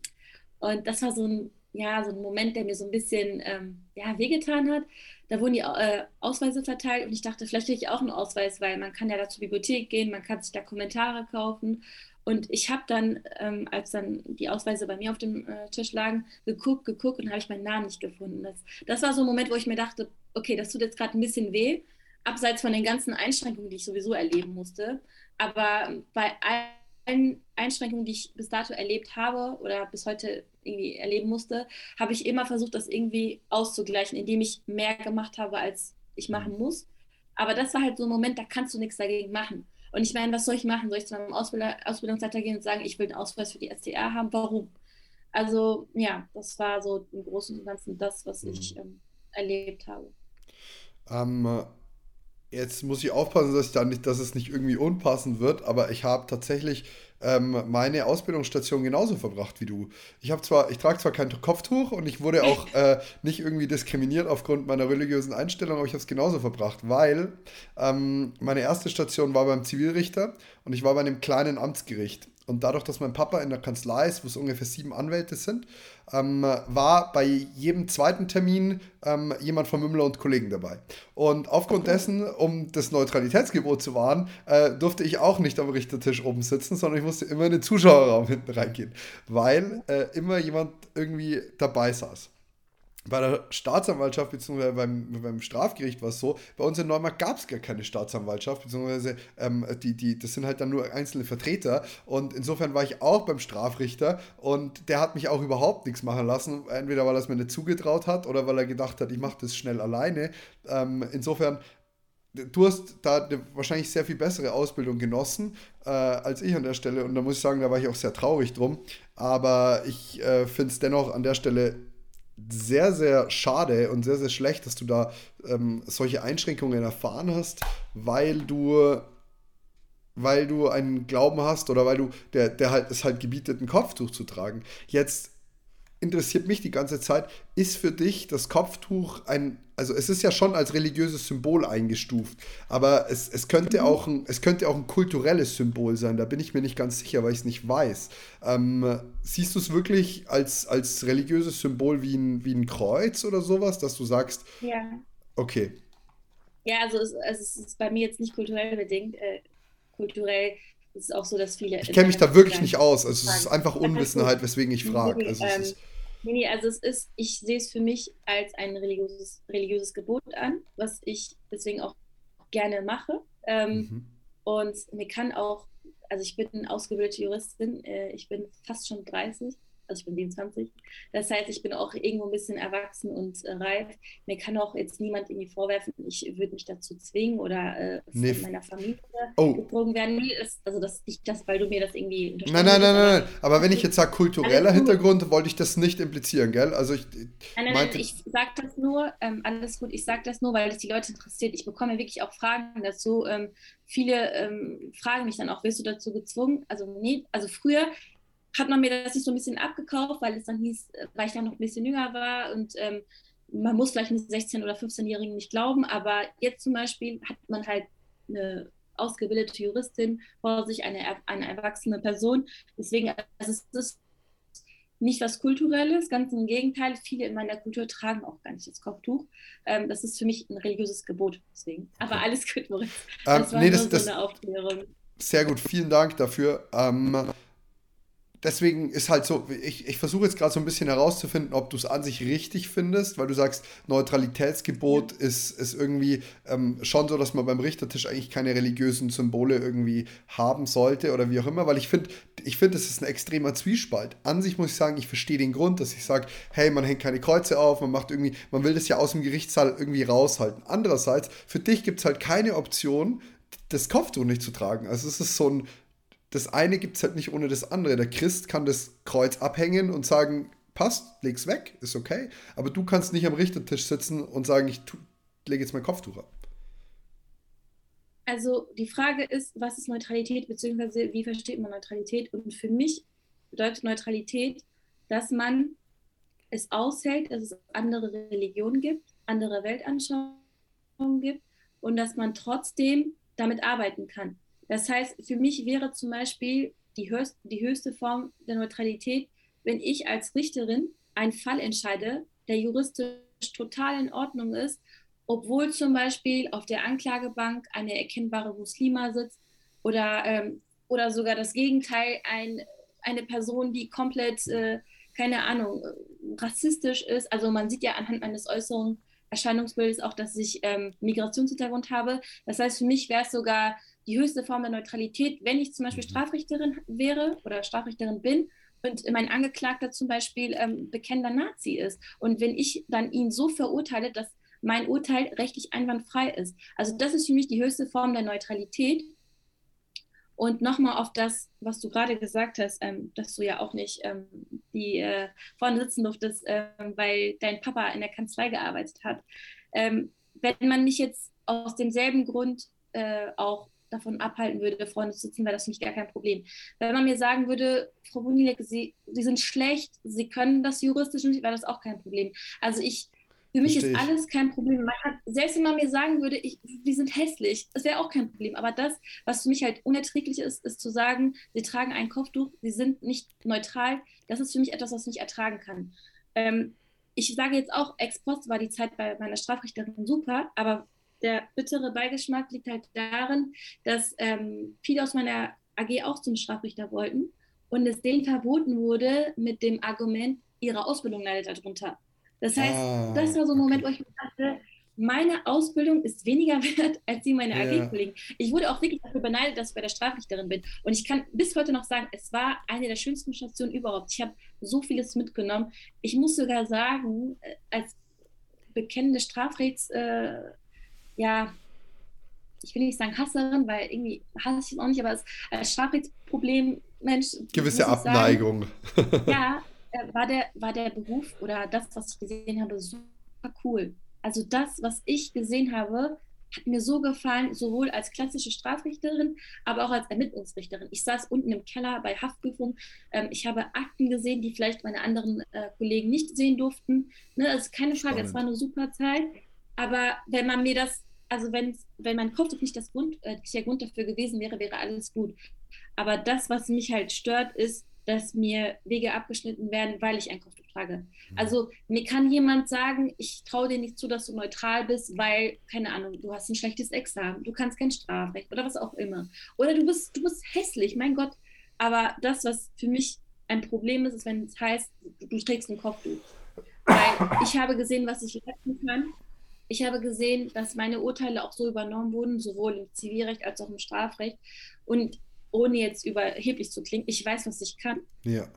Und das war so ein, ja, so ein Moment, der mir so ein bisschen ähm, ja, wehgetan hat. Da wurden die äh, Ausweise verteilt und ich dachte, vielleicht kriege ich auch einen Ausweis, weil man kann ja da zur Bibliothek gehen, man kann sich da Kommentare kaufen. Und ich habe dann, ähm, als dann die Ausweise bei mir auf dem äh, Tisch lagen, geguckt, geguckt und habe ich meinen Namen nicht gefunden. Das, das war so ein Moment, wo ich mir dachte, okay, das tut jetzt gerade ein bisschen weh, abseits von den ganzen Einschränkungen, die ich sowieso erleben musste. Aber bei allen Einschränkungen, die ich bis dato erlebt habe oder bis heute irgendwie erleben musste, habe ich immer versucht, das irgendwie auszugleichen, indem ich mehr gemacht habe, als ich machen mhm. muss. Aber das war halt so ein Moment, da kannst du nichts dagegen machen. Und ich meine, was soll ich machen? Soll ich zu meinem Ausbilder, Ausbildungsleiter gehen und sagen, ich will einen Ausweis für die SDR haben? Warum? Also ja, das war so im Großen und Ganzen das, was mhm. ich ähm, erlebt habe. Ähm, jetzt muss ich aufpassen, dass, ich da nicht, dass es nicht irgendwie unpassend wird, aber ich habe tatsächlich ähm, meine Ausbildungsstation genauso verbracht wie du. Ich habe zwar, ich trage zwar kein Kopftuch und ich wurde auch äh, nicht irgendwie diskriminiert aufgrund meiner religiösen Einstellung, aber ich habe es genauso verbracht, weil ähm, meine erste Station war beim Zivilrichter und ich war bei einem kleinen Amtsgericht. Und dadurch, dass mein Papa in der Kanzlei ist, wo es ungefähr sieben Anwälte sind, ähm, war bei jedem zweiten Termin ähm, jemand von Mümmler und Kollegen dabei. Und aufgrund dessen, um das Neutralitätsgebot zu wahren, äh, durfte ich auch nicht am Richtertisch oben sitzen, sondern ich musste immer in den Zuschauerraum hinten reingehen, weil äh, immer jemand irgendwie dabei saß bei der Staatsanwaltschaft bzw. Beim, beim Strafgericht war es so, bei uns in Neumarkt gab es gar keine Staatsanwaltschaft, beziehungsweise ähm, die, die, das sind halt dann nur einzelne Vertreter und insofern war ich auch beim Strafrichter und der hat mich auch überhaupt nichts machen lassen, entweder weil er es mir nicht zugetraut hat oder weil er gedacht hat, ich mache das schnell alleine. Ähm, insofern du hast da wahrscheinlich sehr viel bessere Ausbildung genossen äh, als ich an der Stelle und da muss ich sagen, da war ich auch sehr traurig drum. Aber ich äh, finde es dennoch an der Stelle sehr, sehr schade und sehr, sehr schlecht, dass du da ähm, solche Einschränkungen erfahren hast, weil du weil du einen Glauben hast oder weil du der, der halt es halt gebietet, ein Kopftuch zu tragen. Jetzt interessiert mich die ganze Zeit, ist für dich das Kopftuch ein, also es ist ja schon als religiöses Symbol eingestuft, aber es, es, könnte, mhm. auch ein, es könnte auch ein kulturelles Symbol sein, da bin ich mir nicht ganz sicher, weil ich es nicht weiß. Ähm, siehst du es wirklich als, als religiöses Symbol wie ein, wie ein Kreuz oder sowas, dass du sagst, ja. Okay. Ja, also es, also es ist bei mir jetzt nicht kulturell bedingt. Äh, kulturell es ist auch so, dass viele. Ich kenne mich da wirklich nicht aus. Also es ist einfach Unwissenheit, weswegen ich frage. Also, ähm, nee, also es ist, ich sehe es für mich als ein religiöses, religiöses Gebot an, was ich deswegen auch gerne mache. Ähm, mhm. Und mir kann auch, also ich bin ausgebildete Juristin, äh, ich bin fast schon 30 also ich bin 27. Das heißt, ich bin auch irgendwo ein bisschen erwachsen und äh, reif. Mir kann auch jetzt niemand irgendwie vorwerfen, ich würde mich dazu zwingen oder äh, nee. von meiner Familie oh. gezogen werden. Nee, ist, also das nicht das, weil du mir das irgendwie Nein, nein, nein, nein, nein. Aber wenn ich jetzt sage kultureller Hintergrund, wollte ich das nicht implizieren, gell? Also ich Nein, nein, nein ich sage das nur, ähm, alles gut, ich sage das nur, weil es die Leute interessiert. Ich bekomme wirklich auch Fragen dazu. Ähm, viele ähm, fragen mich dann auch, wirst du dazu gezwungen? Also nee, also früher hat man mir das nicht so ein bisschen abgekauft, weil es dann hieß, äh, weil ich dann noch ein bisschen jünger war und ähm, man muss vielleicht einen 16- oder 15-Jährigen nicht glauben, aber jetzt zum Beispiel hat man halt eine ausgebildete Juristin vor sich, eine, eine erwachsene Person. Deswegen also es ist nicht was Kulturelles, ganz im Gegenteil. Viele in meiner Kultur tragen auch gar nicht das Kopftuch. Ähm, das ist für mich ein religiöses Gebot. Deswegen. Aber alles gut, Moritz. Ähm, das war nee, das, so das, eine Aufklärung. Sehr gut, vielen Dank dafür. Ähm, deswegen ist halt so, ich, ich versuche jetzt gerade so ein bisschen herauszufinden, ob du es an sich richtig findest, weil du sagst, Neutralitätsgebot ist, ist irgendwie ähm, schon so, dass man beim Richtertisch eigentlich keine religiösen Symbole irgendwie haben sollte oder wie auch immer, weil ich finde, ich finde, es ist ein extremer Zwiespalt. An sich muss ich sagen, ich verstehe den Grund, dass ich sage, hey, man hängt keine Kreuze auf, man macht irgendwie, man will das ja aus dem Gerichtssaal irgendwie raushalten. Andererseits, für dich gibt es halt keine Option, das Kopftuch nicht zu tragen. Also es ist so ein, das eine gibt es halt nicht ohne das andere. Der Christ kann das Kreuz abhängen und sagen, passt, leg's weg, ist okay. Aber du kannst nicht am Richtertisch sitzen und sagen, ich lege jetzt mein Kopftuch ab. Also die Frage ist, was ist Neutralität, beziehungsweise wie versteht man Neutralität? Und für mich bedeutet Neutralität, dass man es aushält, dass es andere Religionen gibt, andere Weltanschauungen gibt und dass man trotzdem damit arbeiten kann. Das heißt, für mich wäre zum Beispiel die höchste, die höchste Form der Neutralität, wenn ich als Richterin einen Fall entscheide, der juristisch total in Ordnung ist, obwohl zum Beispiel auf der Anklagebank eine erkennbare Muslima sitzt oder, ähm, oder sogar das Gegenteil, ein, eine Person, die komplett, äh, keine Ahnung, rassistisch ist. Also man sieht ja anhand meines äußeren Erscheinungsbildes auch, dass ich ähm, Migrationshintergrund habe. Das heißt, für mich wäre es sogar die höchste Form der Neutralität, wenn ich zum Beispiel mhm. Strafrichterin wäre oder Strafrichterin bin und mein Angeklagter zum Beispiel ähm, bekennender Nazi ist. Und wenn ich dann ihn so verurteile, dass mein Urteil rechtlich einwandfrei ist. Also das ist für mich die höchste Form der Neutralität. Und nochmal auf das, was du gerade gesagt hast, ähm, dass du ja auch nicht ähm, die äh, vorne sitzen durftest, ähm, weil dein Papa in der Kanzlei gearbeitet hat. Ähm, wenn man mich jetzt aus demselben Grund äh, auch davon abhalten würde, Freunde zu sitzen, wäre das nicht gar kein Problem. Wenn man mir sagen würde, Frau Bunilek, Sie, Sie sind schlecht, Sie können das juristisch nicht, wäre das auch kein Problem. Also ich Für mich ist alles kein Problem. Man hat, selbst wenn man mir sagen würde, ich, die sind hässlich, das wäre auch kein Problem. Aber das, was für mich halt unerträglich ist, ist zu sagen, sie tragen ein Kopftuch, sie sind nicht neutral. Das ist für mich etwas, was ich nicht ertragen kann. Ähm, ich sage jetzt auch, ex post war die Zeit bei meiner Strafrichterin super, aber der bittere Beigeschmack liegt halt darin, dass ähm, viele aus meiner AG auch zum Strafrichter wollten und es denen verboten wurde mit dem Argument, ihre Ausbildung leidet darunter. Das heißt, ah, das war so ein Moment, wo ich mir dachte, meine Ausbildung ist weniger wert als die meiner ja. AG-Kollegen. Ich wurde auch wirklich dafür beneidet, dass ich bei der Strafrichterin bin. Und ich kann bis heute noch sagen, es war eine der schönsten Stationen überhaupt. Ich habe so vieles mitgenommen. Ich muss sogar sagen, äh, als bekennende Strafrechts, äh, ja, ich will nicht sagen Hasserin, weil irgendwie hasse ich es auch nicht, aber als Strafrechtsproblem, Mensch. Gewisse Abneigung. Sagen, ja, äh, war der, war der Beruf oder das, was ich gesehen habe, super cool. Also das, was ich gesehen habe, hat mir so gefallen, sowohl als klassische Strafrichterin, aber auch als Ermittlungsrichterin. Ich saß unten im Keller bei Haftprüfung. Ähm, ich habe Akten gesehen, die vielleicht meine anderen äh, Kollegen nicht sehen durften. Ne, das ist keine Frage, es war eine super Zeit. Aber wenn man mir das, also wenn, wenn mein Kopf nicht, das Grund, äh, der Grund dafür gewesen wäre, wäre alles gut. Aber das, was mich halt stört, ist, dass mir Wege abgeschnitten werden, weil ich ein Kopftuch trage. Mhm. Also mir kann jemand sagen, ich traue dir nicht zu, dass du neutral bist, weil, keine Ahnung, du hast ein schlechtes Examen, du kannst kein Strafrecht oder was auch immer. Oder du bist, du bist hässlich, mein Gott. Aber das, was für mich ein Problem ist, ist, wenn es heißt, du, du trägst ein Kopftuch. Weil ich habe gesehen, was ich leisten kann. Ich habe gesehen, dass meine Urteile auch so übernommen wurden, sowohl im Zivilrecht als auch im Strafrecht. Und ohne jetzt überheblich zu klingen, ich weiß, was ich kann. Ja.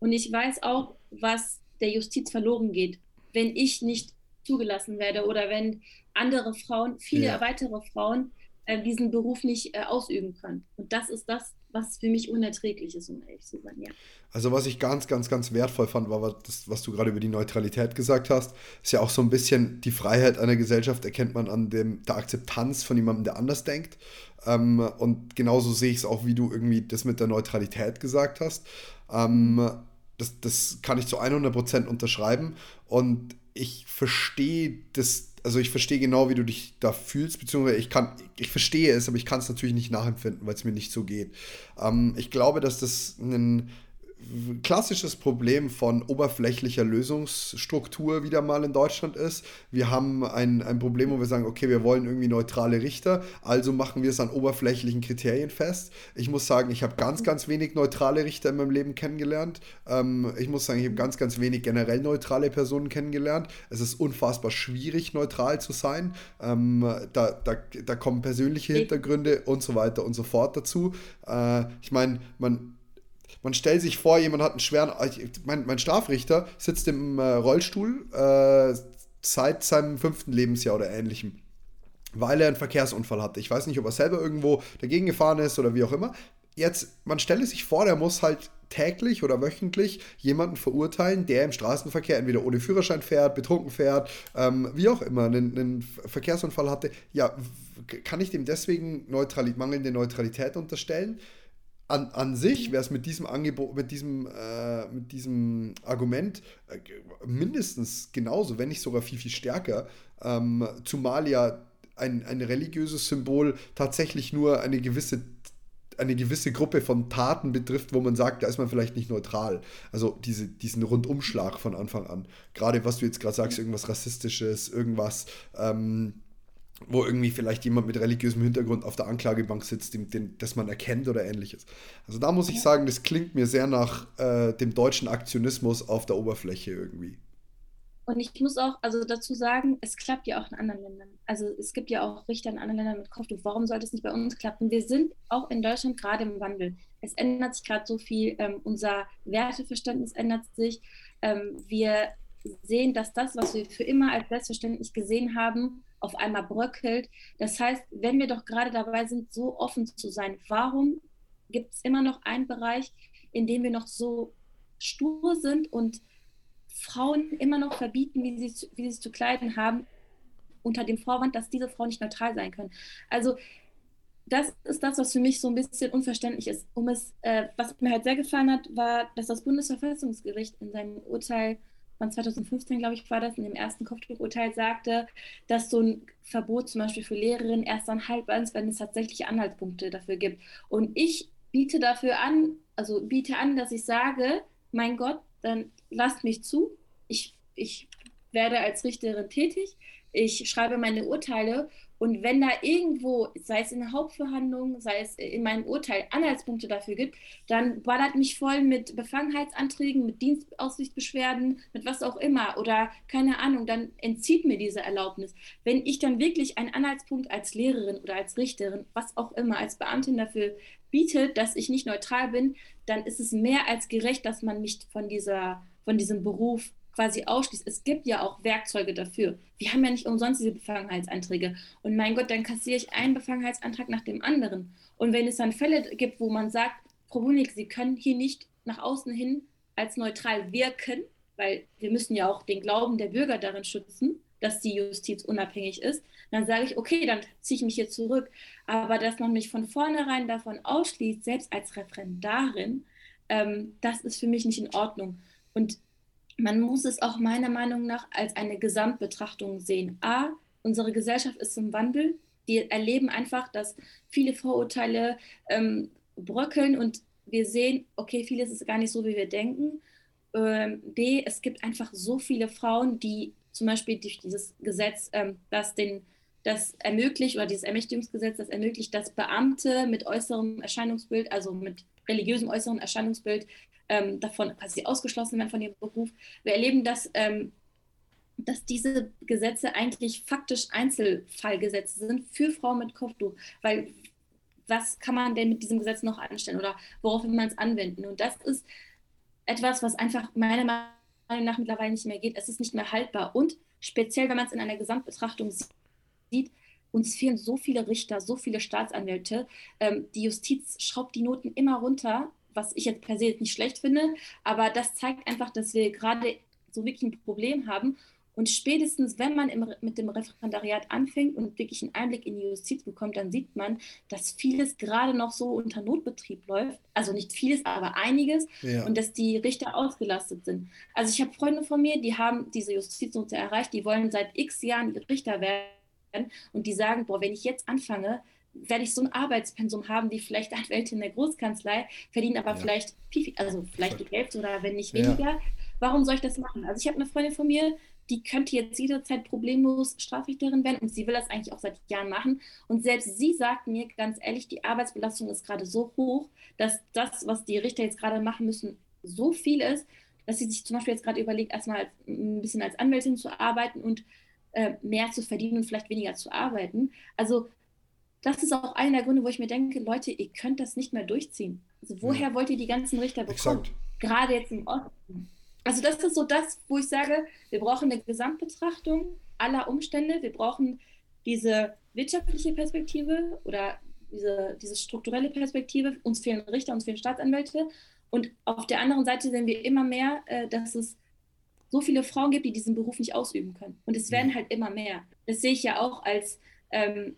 Und ich weiß auch, was der Justiz verloren geht, wenn ich nicht zugelassen werde oder wenn andere Frauen, viele ja. weitere Frauen, äh, diesen Beruf nicht äh, ausüben können. Und das ist das, was für mich unerträglich ist, um ehrlich zu sein, ja. Also was ich ganz, ganz, ganz wertvoll fand, war das, was du gerade über die Neutralität gesagt hast, ist ja auch so ein bisschen die Freiheit einer Gesellschaft erkennt man an dem, der Akzeptanz von jemandem, der anders denkt. Ähm, und genauso sehe ich es auch, wie du irgendwie das mit der Neutralität gesagt hast. Ähm, das, das kann ich zu 100% unterschreiben. Und ich verstehe das, also ich verstehe genau, wie du dich da fühlst, beziehungsweise ich kann, ich verstehe es, aber ich kann es natürlich nicht nachempfinden, weil es mir nicht so geht. Ähm, ich glaube, dass das ein klassisches Problem von oberflächlicher Lösungsstruktur wieder mal in Deutschland ist. Wir haben ein, ein Problem, wo wir sagen, okay, wir wollen irgendwie neutrale Richter, also machen wir es an oberflächlichen Kriterien fest. Ich muss sagen, ich habe ganz, ganz wenig neutrale Richter in meinem Leben kennengelernt. Ähm, ich muss sagen, ich habe ganz, ganz wenig generell neutrale Personen kennengelernt. Es ist unfassbar schwierig, neutral zu sein. Ähm, da, da, da kommen persönliche Hintergründe und so weiter und so fort dazu. Äh, ich meine, man man stellt sich vor, jemand hat einen schweren. Mein, mein Strafrichter sitzt im äh, Rollstuhl äh, seit seinem fünften Lebensjahr oder ähnlichem. Weil er einen Verkehrsunfall hatte. Ich weiß nicht, ob er selber irgendwo dagegen gefahren ist oder wie auch immer. Jetzt, man stelle sich vor, der muss halt täglich oder wöchentlich jemanden verurteilen, der im Straßenverkehr entweder ohne Führerschein fährt, betrunken fährt, ähm, wie auch immer, einen, einen, Verkehrsunfall hatte. Ja, kann ich dem deswegen Neutralität, mangelnde Neutralität unterstellen? An, an sich wäre es mit diesem Angebot, mit diesem, äh, mit diesem Argument äh, mindestens genauso, wenn nicht sogar viel, viel stärker, ähm, zumal ja ein, ein religiöses Symbol tatsächlich nur eine gewisse eine gewisse Gruppe von Taten betrifft, wo man sagt, da ist man vielleicht nicht neutral. Also diese, diesen Rundumschlag von Anfang an. Gerade was du jetzt gerade sagst, irgendwas Rassistisches, irgendwas ähm, wo irgendwie vielleicht jemand mit religiösem Hintergrund auf der Anklagebank sitzt, den, den, das man erkennt oder ähnliches. Also da muss ich sagen, das klingt mir sehr nach äh, dem deutschen Aktionismus auf der Oberfläche irgendwie. Und ich muss auch also dazu sagen, es klappt ja auch in anderen Ländern. Also es gibt ja auch Richter in anderen Ländern mit Kopftuch. Warum sollte es nicht bei uns klappen? Wir sind auch in Deutschland gerade im Wandel. Es ändert sich gerade so viel. Ähm, unser Werteverständnis ändert sich. Ähm, wir sehen, dass das, was wir für immer als selbstverständlich gesehen haben, auf einmal bröckelt. Das heißt, wenn wir doch gerade dabei sind, so offen zu sein, warum gibt es immer noch einen Bereich, in dem wir noch so stur sind und Frauen immer noch verbieten, wie sie, wie sie es zu kleiden haben, unter dem Vorwand, dass diese Frauen nicht neutral sein können. Also das ist das, was für mich so ein bisschen unverständlich ist. Um es, äh, was mir halt sehr gefallen hat, war, dass das Bundesverfassungsgericht in seinem Urteil von 2015, glaube ich, war das, in dem ersten Kopftuchurteil sagte, dass so ein Verbot zum Beispiel für Lehrerinnen erst dann haltbar ist, wenn es tatsächlich Anhaltspunkte dafür gibt. Und ich biete dafür an, also biete an, dass ich sage, mein Gott, dann lasst mich zu. Ich, ich werde als Richterin tätig. Ich schreibe meine Urteile und wenn da irgendwo, sei es in der Hauptverhandlung, sei es in meinem Urteil, Anhaltspunkte dafür gibt, dann ballert mich voll mit Befangenheitsanträgen, mit Dienstaussichtsbeschwerden, mit was auch immer oder keine Ahnung, dann entzieht mir diese Erlaubnis. Wenn ich dann wirklich einen Anhaltspunkt als Lehrerin oder als Richterin, was auch immer, als Beamtin dafür biete, dass ich nicht neutral bin, dann ist es mehr als gerecht, dass man mich von, dieser, von diesem Beruf quasi ausschließt. Es gibt ja auch Werkzeuge dafür. Wir haben ja nicht umsonst diese Befangenheitsanträge. Und mein Gott, dann kassiere ich einen Befangenheitsantrag nach dem anderen. Und wenn es dann Fälle gibt, wo man sagt, Frau Wunig, Sie können hier nicht nach außen hin als neutral wirken, weil wir müssen ja auch den Glauben der Bürger darin schützen, dass die Justiz unabhängig ist, dann sage ich, okay, dann ziehe ich mich hier zurück. Aber dass man mich von vornherein davon ausschließt, selbst als Referendarin, ähm, das ist für mich nicht in Ordnung. Und man muss es auch meiner Meinung nach als eine Gesamtbetrachtung sehen. A, unsere Gesellschaft ist im Wandel. Wir erleben einfach, dass viele Vorurteile ähm, bröckeln und wir sehen, okay, vieles ist gar nicht so, wie wir denken. Ähm, B, es gibt einfach so viele Frauen, die zum Beispiel durch dieses Gesetz, ähm, das den das ermöglicht, oder dieses Ermächtigungsgesetz, das ermöglicht, dass Beamte mit äußerem Erscheinungsbild, also mit religiösem äußeren Erscheinungsbild, ähm, davon quasi ausgeschlossen werden von ihrem Beruf. Wir erleben, dass, ähm, dass diese Gesetze eigentlich faktisch Einzelfallgesetze sind für Frauen mit Kopftuch, weil was kann man denn mit diesem Gesetz noch anstellen oder worauf will man es anwenden? Und das ist etwas, was einfach meiner Meinung nach mittlerweile nicht mehr geht. Es ist nicht mehr haltbar. Und speziell, wenn man es in einer Gesamtbetrachtung sieht, uns fehlen so viele Richter, so viele Staatsanwälte. Ähm, die Justiz schraubt die Noten immer runter was ich jetzt per se nicht schlecht finde, aber das zeigt einfach, dass wir gerade so wirklich ein Problem haben. Und spätestens, wenn man im, mit dem Referendariat anfängt und wirklich einen Einblick in die Justiz bekommt, dann sieht man, dass vieles gerade noch so unter Notbetrieb läuft. Also nicht vieles, aber einiges. Ja. Und dass die Richter ausgelastet sind. Also ich habe Freunde von mir, die haben diese Justiznote erreicht, die wollen seit x Jahren Richter werden. Und die sagen, boah, wenn ich jetzt anfange, werde ich so ein Arbeitspensum haben wie vielleicht Anwälte in der Großkanzlei, verdienen aber ja. vielleicht, also vielleicht die Hälfte oder wenn nicht weniger. Ja. Warum soll ich das machen? Also ich habe eine Freundin von mir, die könnte jetzt jederzeit problemlos Strafrichterin werden und sie will das eigentlich auch seit Jahren machen. Und selbst sie sagt mir ganz ehrlich, die Arbeitsbelastung ist gerade so hoch, dass das, was die Richter jetzt gerade machen müssen, so viel ist, dass sie sich zum Beispiel jetzt gerade überlegt, erstmal ein bisschen als Anwältin zu arbeiten und äh, mehr zu verdienen und vielleicht weniger zu arbeiten. Also das ist auch einer der Gründe, wo ich mir denke, Leute, ihr könnt das nicht mehr durchziehen. Also woher ja. wollt ihr die ganzen Richter bekommen? Exakt. Gerade jetzt im Osten. Also das ist so das, wo ich sage, wir brauchen eine Gesamtbetrachtung aller Umstände. Wir brauchen diese wirtschaftliche Perspektive oder diese, diese strukturelle Perspektive. Uns fehlen Richter, uns fehlen Staatsanwälte. Und auf der anderen Seite sehen wir immer mehr, äh, dass es so viele Frauen gibt, die diesen Beruf nicht ausüben können. Und es werden halt immer mehr. Das sehe ich ja auch als ähm,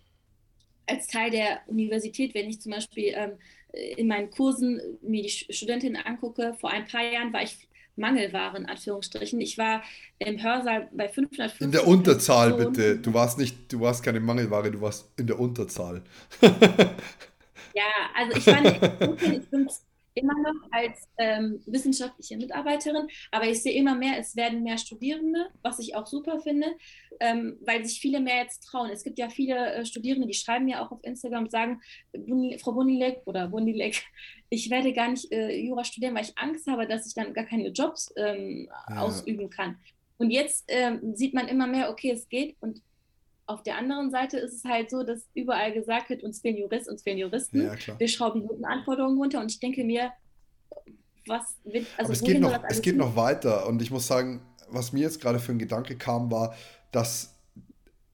als Teil der Universität, wenn ich zum Beispiel ähm, in meinen Kursen mir die Studentinnen angucke, vor ein paar Jahren war ich Mangelware in Anführungsstrichen. Ich war im Hörsaal bei 550. In der Unterzahl Personen. bitte. Du warst nicht, du warst keine Mangelware, du warst in der Unterzahl. ja, also ich war nicht, ich bin immer noch als ähm, wissenschaftliche Mitarbeiterin, aber ich sehe immer mehr, es werden mehr Studierende, was ich auch super finde, ähm, weil sich viele mehr jetzt trauen. Es gibt ja viele äh, Studierende, die schreiben mir auch auf Instagram und sagen, Frau Bundilek oder Bundilek, ich werde gar nicht äh, Jura studieren, weil ich Angst habe, dass ich dann gar keine Jobs ähm, ja. ausüben kann. Und jetzt ähm, sieht man immer mehr, okay, es geht und auf der anderen Seite ist es halt so, dass überall gesagt wird, uns fehlen Juristen, uns fehlen Juristen. Ja, wir schrauben guten Anforderungen runter und ich denke mir, was wird, also es geht, noch, es geht noch weiter. Und ich muss sagen, was mir jetzt gerade für ein Gedanke kam, war, dass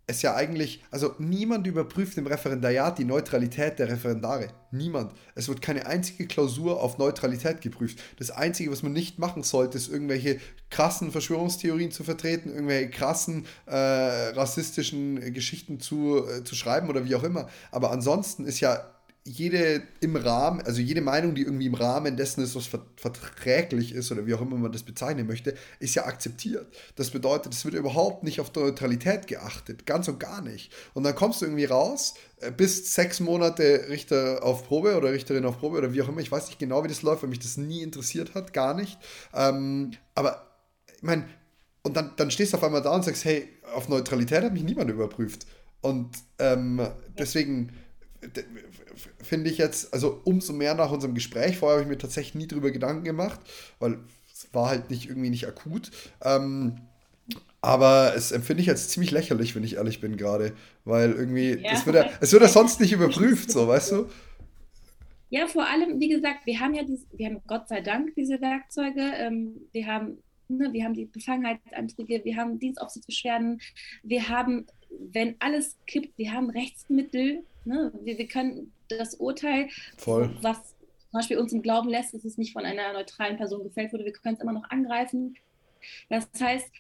es ja eigentlich, also niemand überprüft im Referendariat die Neutralität der Referendare. Niemand. Es wird keine einzige Klausur auf Neutralität geprüft. Das Einzige, was man nicht machen sollte, ist irgendwelche krassen Verschwörungstheorien zu vertreten, irgendwelche krassen äh, rassistischen Geschichten zu, äh, zu schreiben oder wie auch immer. Aber ansonsten ist ja jede im Rahmen, also jede Meinung, die irgendwie im Rahmen dessen ist, was verträglich ist oder wie auch immer man das bezeichnen möchte, ist ja akzeptiert. Das bedeutet, es wird überhaupt nicht auf Neutralität geachtet, ganz und gar nicht. Und dann kommst du irgendwie raus, äh, bist sechs Monate Richter auf Probe oder Richterin auf Probe oder wie auch immer. Ich weiß nicht genau, wie das läuft, weil mich das nie interessiert hat, gar nicht. Ähm, aber ich meine, und dann, dann stehst du auf einmal da und sagst, hey, auf Neutralität hat mich niemand überprüft. Und ähm, deswegen finde ich jetzt, also umso mehr nach unserem Gespräch, vorher habe ich mir tatsächlich nie darüber Gedanken gemacht, weil es war halt nicht irgendwie nicht akut. Ähm, aber es empfinde ich jetzt ziemlich lächerlich, wenn ich ehrlich bin gerade, weil irgendwie, ja. das wird ja, es wird ja sonst nicht überprüft, so, weißt du? Ja, vor allem, wie gesagt, wir haben ja diese, wir haben Gott sei Dank diese Werkzeuge, ähm, wir haben Ne, wir haben die Befangenheitsanträge, wir haben Dienstaufsichtsbeschwerden, wir haben, wenn alles kippt, wir haben Rechtsmittel, ne? wir, wir können das Urteil, Voll. was zum Beispiel uns im Glauben lässt, dass es nicht von einer neutralen Person gefällt wurde, wir können es immer noch angreifen. Das heißt,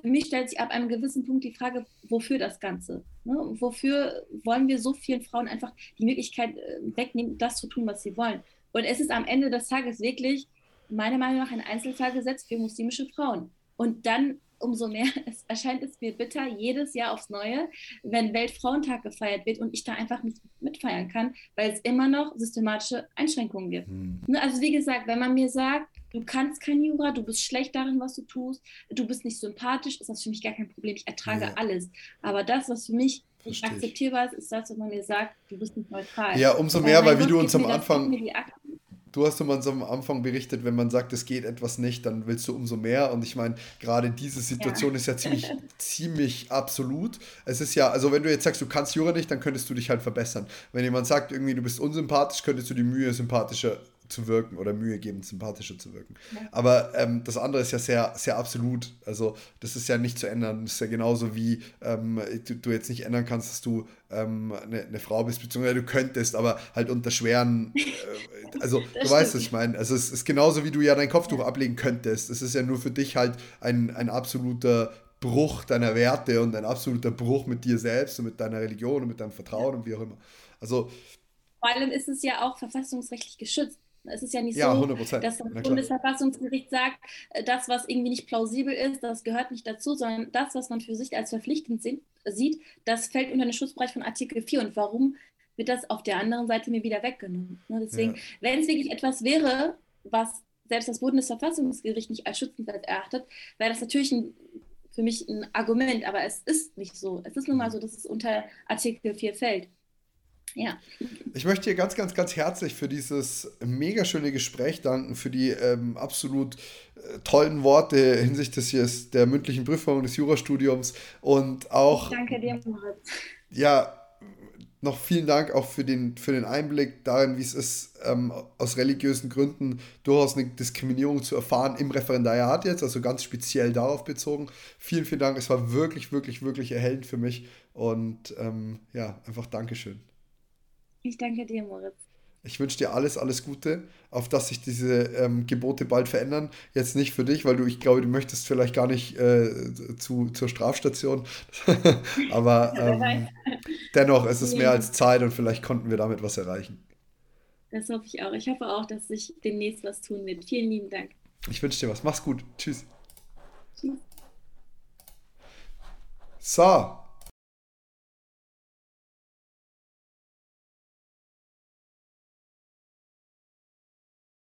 für mich stellt sich ab einem gewissen Punkt die Frage, wofür das Ganze? Ne? Wofür wollen wir so vielen Frauen einfach die Möglichkeit äh, wegnehmen, das zu tun, was sie wollen? Und es ist am Ende des Tages wirklich meiner Meinung nach ein Einzelfallgesetz für muslimische Frauen. Und dann umso mehr es erscheint es mir bitter, jedes Jahr aufs Neue, wenn Weltfrauentag gefeiert wird und ich da einfach nicht mitfeiern kann, weil es immer noch systematische Einschränkungen gibt. Hm. Ne, also wie gesagt, wenn man mir sagt, du kannst kein Jura, du bist schlecht darin, was du tust, du bist nicht sympathisch, ist das für mich gar kein Problem. Ich ertrage ja. alles. Aber das, was für mich nicht akzeptierbar ist, ist das, wenn man mir sagt, du bist nicht neutral. Ja, umso mehr, weil, weil wie du uns am Anfang du hast immer so am Anfang berichtet, wenn man sagt, es geht etwas nicht, dann willst du umso mehr. Und ich meine, gerade diese Situation ja. ist ja ziemlich, ziemlich absolut. Es ist ja, also wenn du jetzt sagst, du kannst Jura nicht, dann könntest du dich halt verbessern. Wenn jemand sagt, irgendwie du bist unsympathisch, könntest du die Mühe sympathischer zu wirken oder Mühe geben, sympathischer zu wirken. Ja. Aber ähm, das andere ist ja sehr, sehr absolut. Also das ist ja nicht zu ändern. Das ist ja genauso wie ähm, du, du, jetzt nicht ändern kannst, dass du ähm, eine, eine, Frau bist, beziehungsweise du könntest, aber halt unter schweren, äh, also du stimmt. weißt, was ich meine. Also es ist genauso wie du ja dein Kopftuch ja. ablegen könntest. Es ist ja nur für dich halt ein, ein absoluter Bruch deiner Werte und ein absoluter Bruch mit dir selbst und mit deiner Religion und mit deinem Vertrauen ja. und wie auch immer. Also vor allem ist es ja auch verfassungsrechtlich geschützt. Es ist ja nicht ja, so, 100%. dass das Bundesverfassungsgericht sagt, äh, das, was irgendwie nicht plausibel ist, das gehört nicht dazu, sondern das, was man für sich als verpflichtend sieht, das fällt unter den Schutzbereich von Artikel 4. Und warum wird das auf der anderen Seite mir wieder weggenommen? Ne, deswegen, ja. wenn es wirklich etwas wäre, was selbst das Bundesverfassungsgericht nicht als schützenswert erachtet, wäre das natürlich ein, für mich ein Argument, aber es ist nicht so. Es ist nun mal mhm. so, dass es unter Artikel 4 fällt. Ja. Ich möchte dir ganz, ganz, ganz herzlich für dieses mega schöne Gespräch danken, für die ähm, absolut äh, tollen Worte hinsichtlich des, der mündlichen Prüfung des Jurastudiums und auch. Ich danke dir, Moritz. Ja, noch vielen Dank auch für den, für den Einblick darin, wie es ist, ähm, aus religiösen Gründen durchaus eine Diskriminierung zu erfahren im Referendariat jetzt, also ganz speziell darauf bezogen. Vielen, vielen Dank. Es war wirklich, wirklich, wirklich erhellend für mich und ähm, ja, einfach Dankeschön. Ich danke dir, Moritz. Ich wünsche dir alles, alles Gute, auf dass sich diese ähm, Gebote bald verändern. Jetzt nicht für dich, weil du, ich glaube, du möchtest vielleicht gar nicht äh, zu, zur Strafstation. Aber ähm, dennoch ist es mehr als Zeit und vielleicht konnten wir damit was erreichen. Das hoffe ich auch. Ich hoffe auch, dass sich demnächst was tun wird. Vielen lieben Dank. Ich wünsche dir was. Mach's gut. Tschüss. Tschüss. So.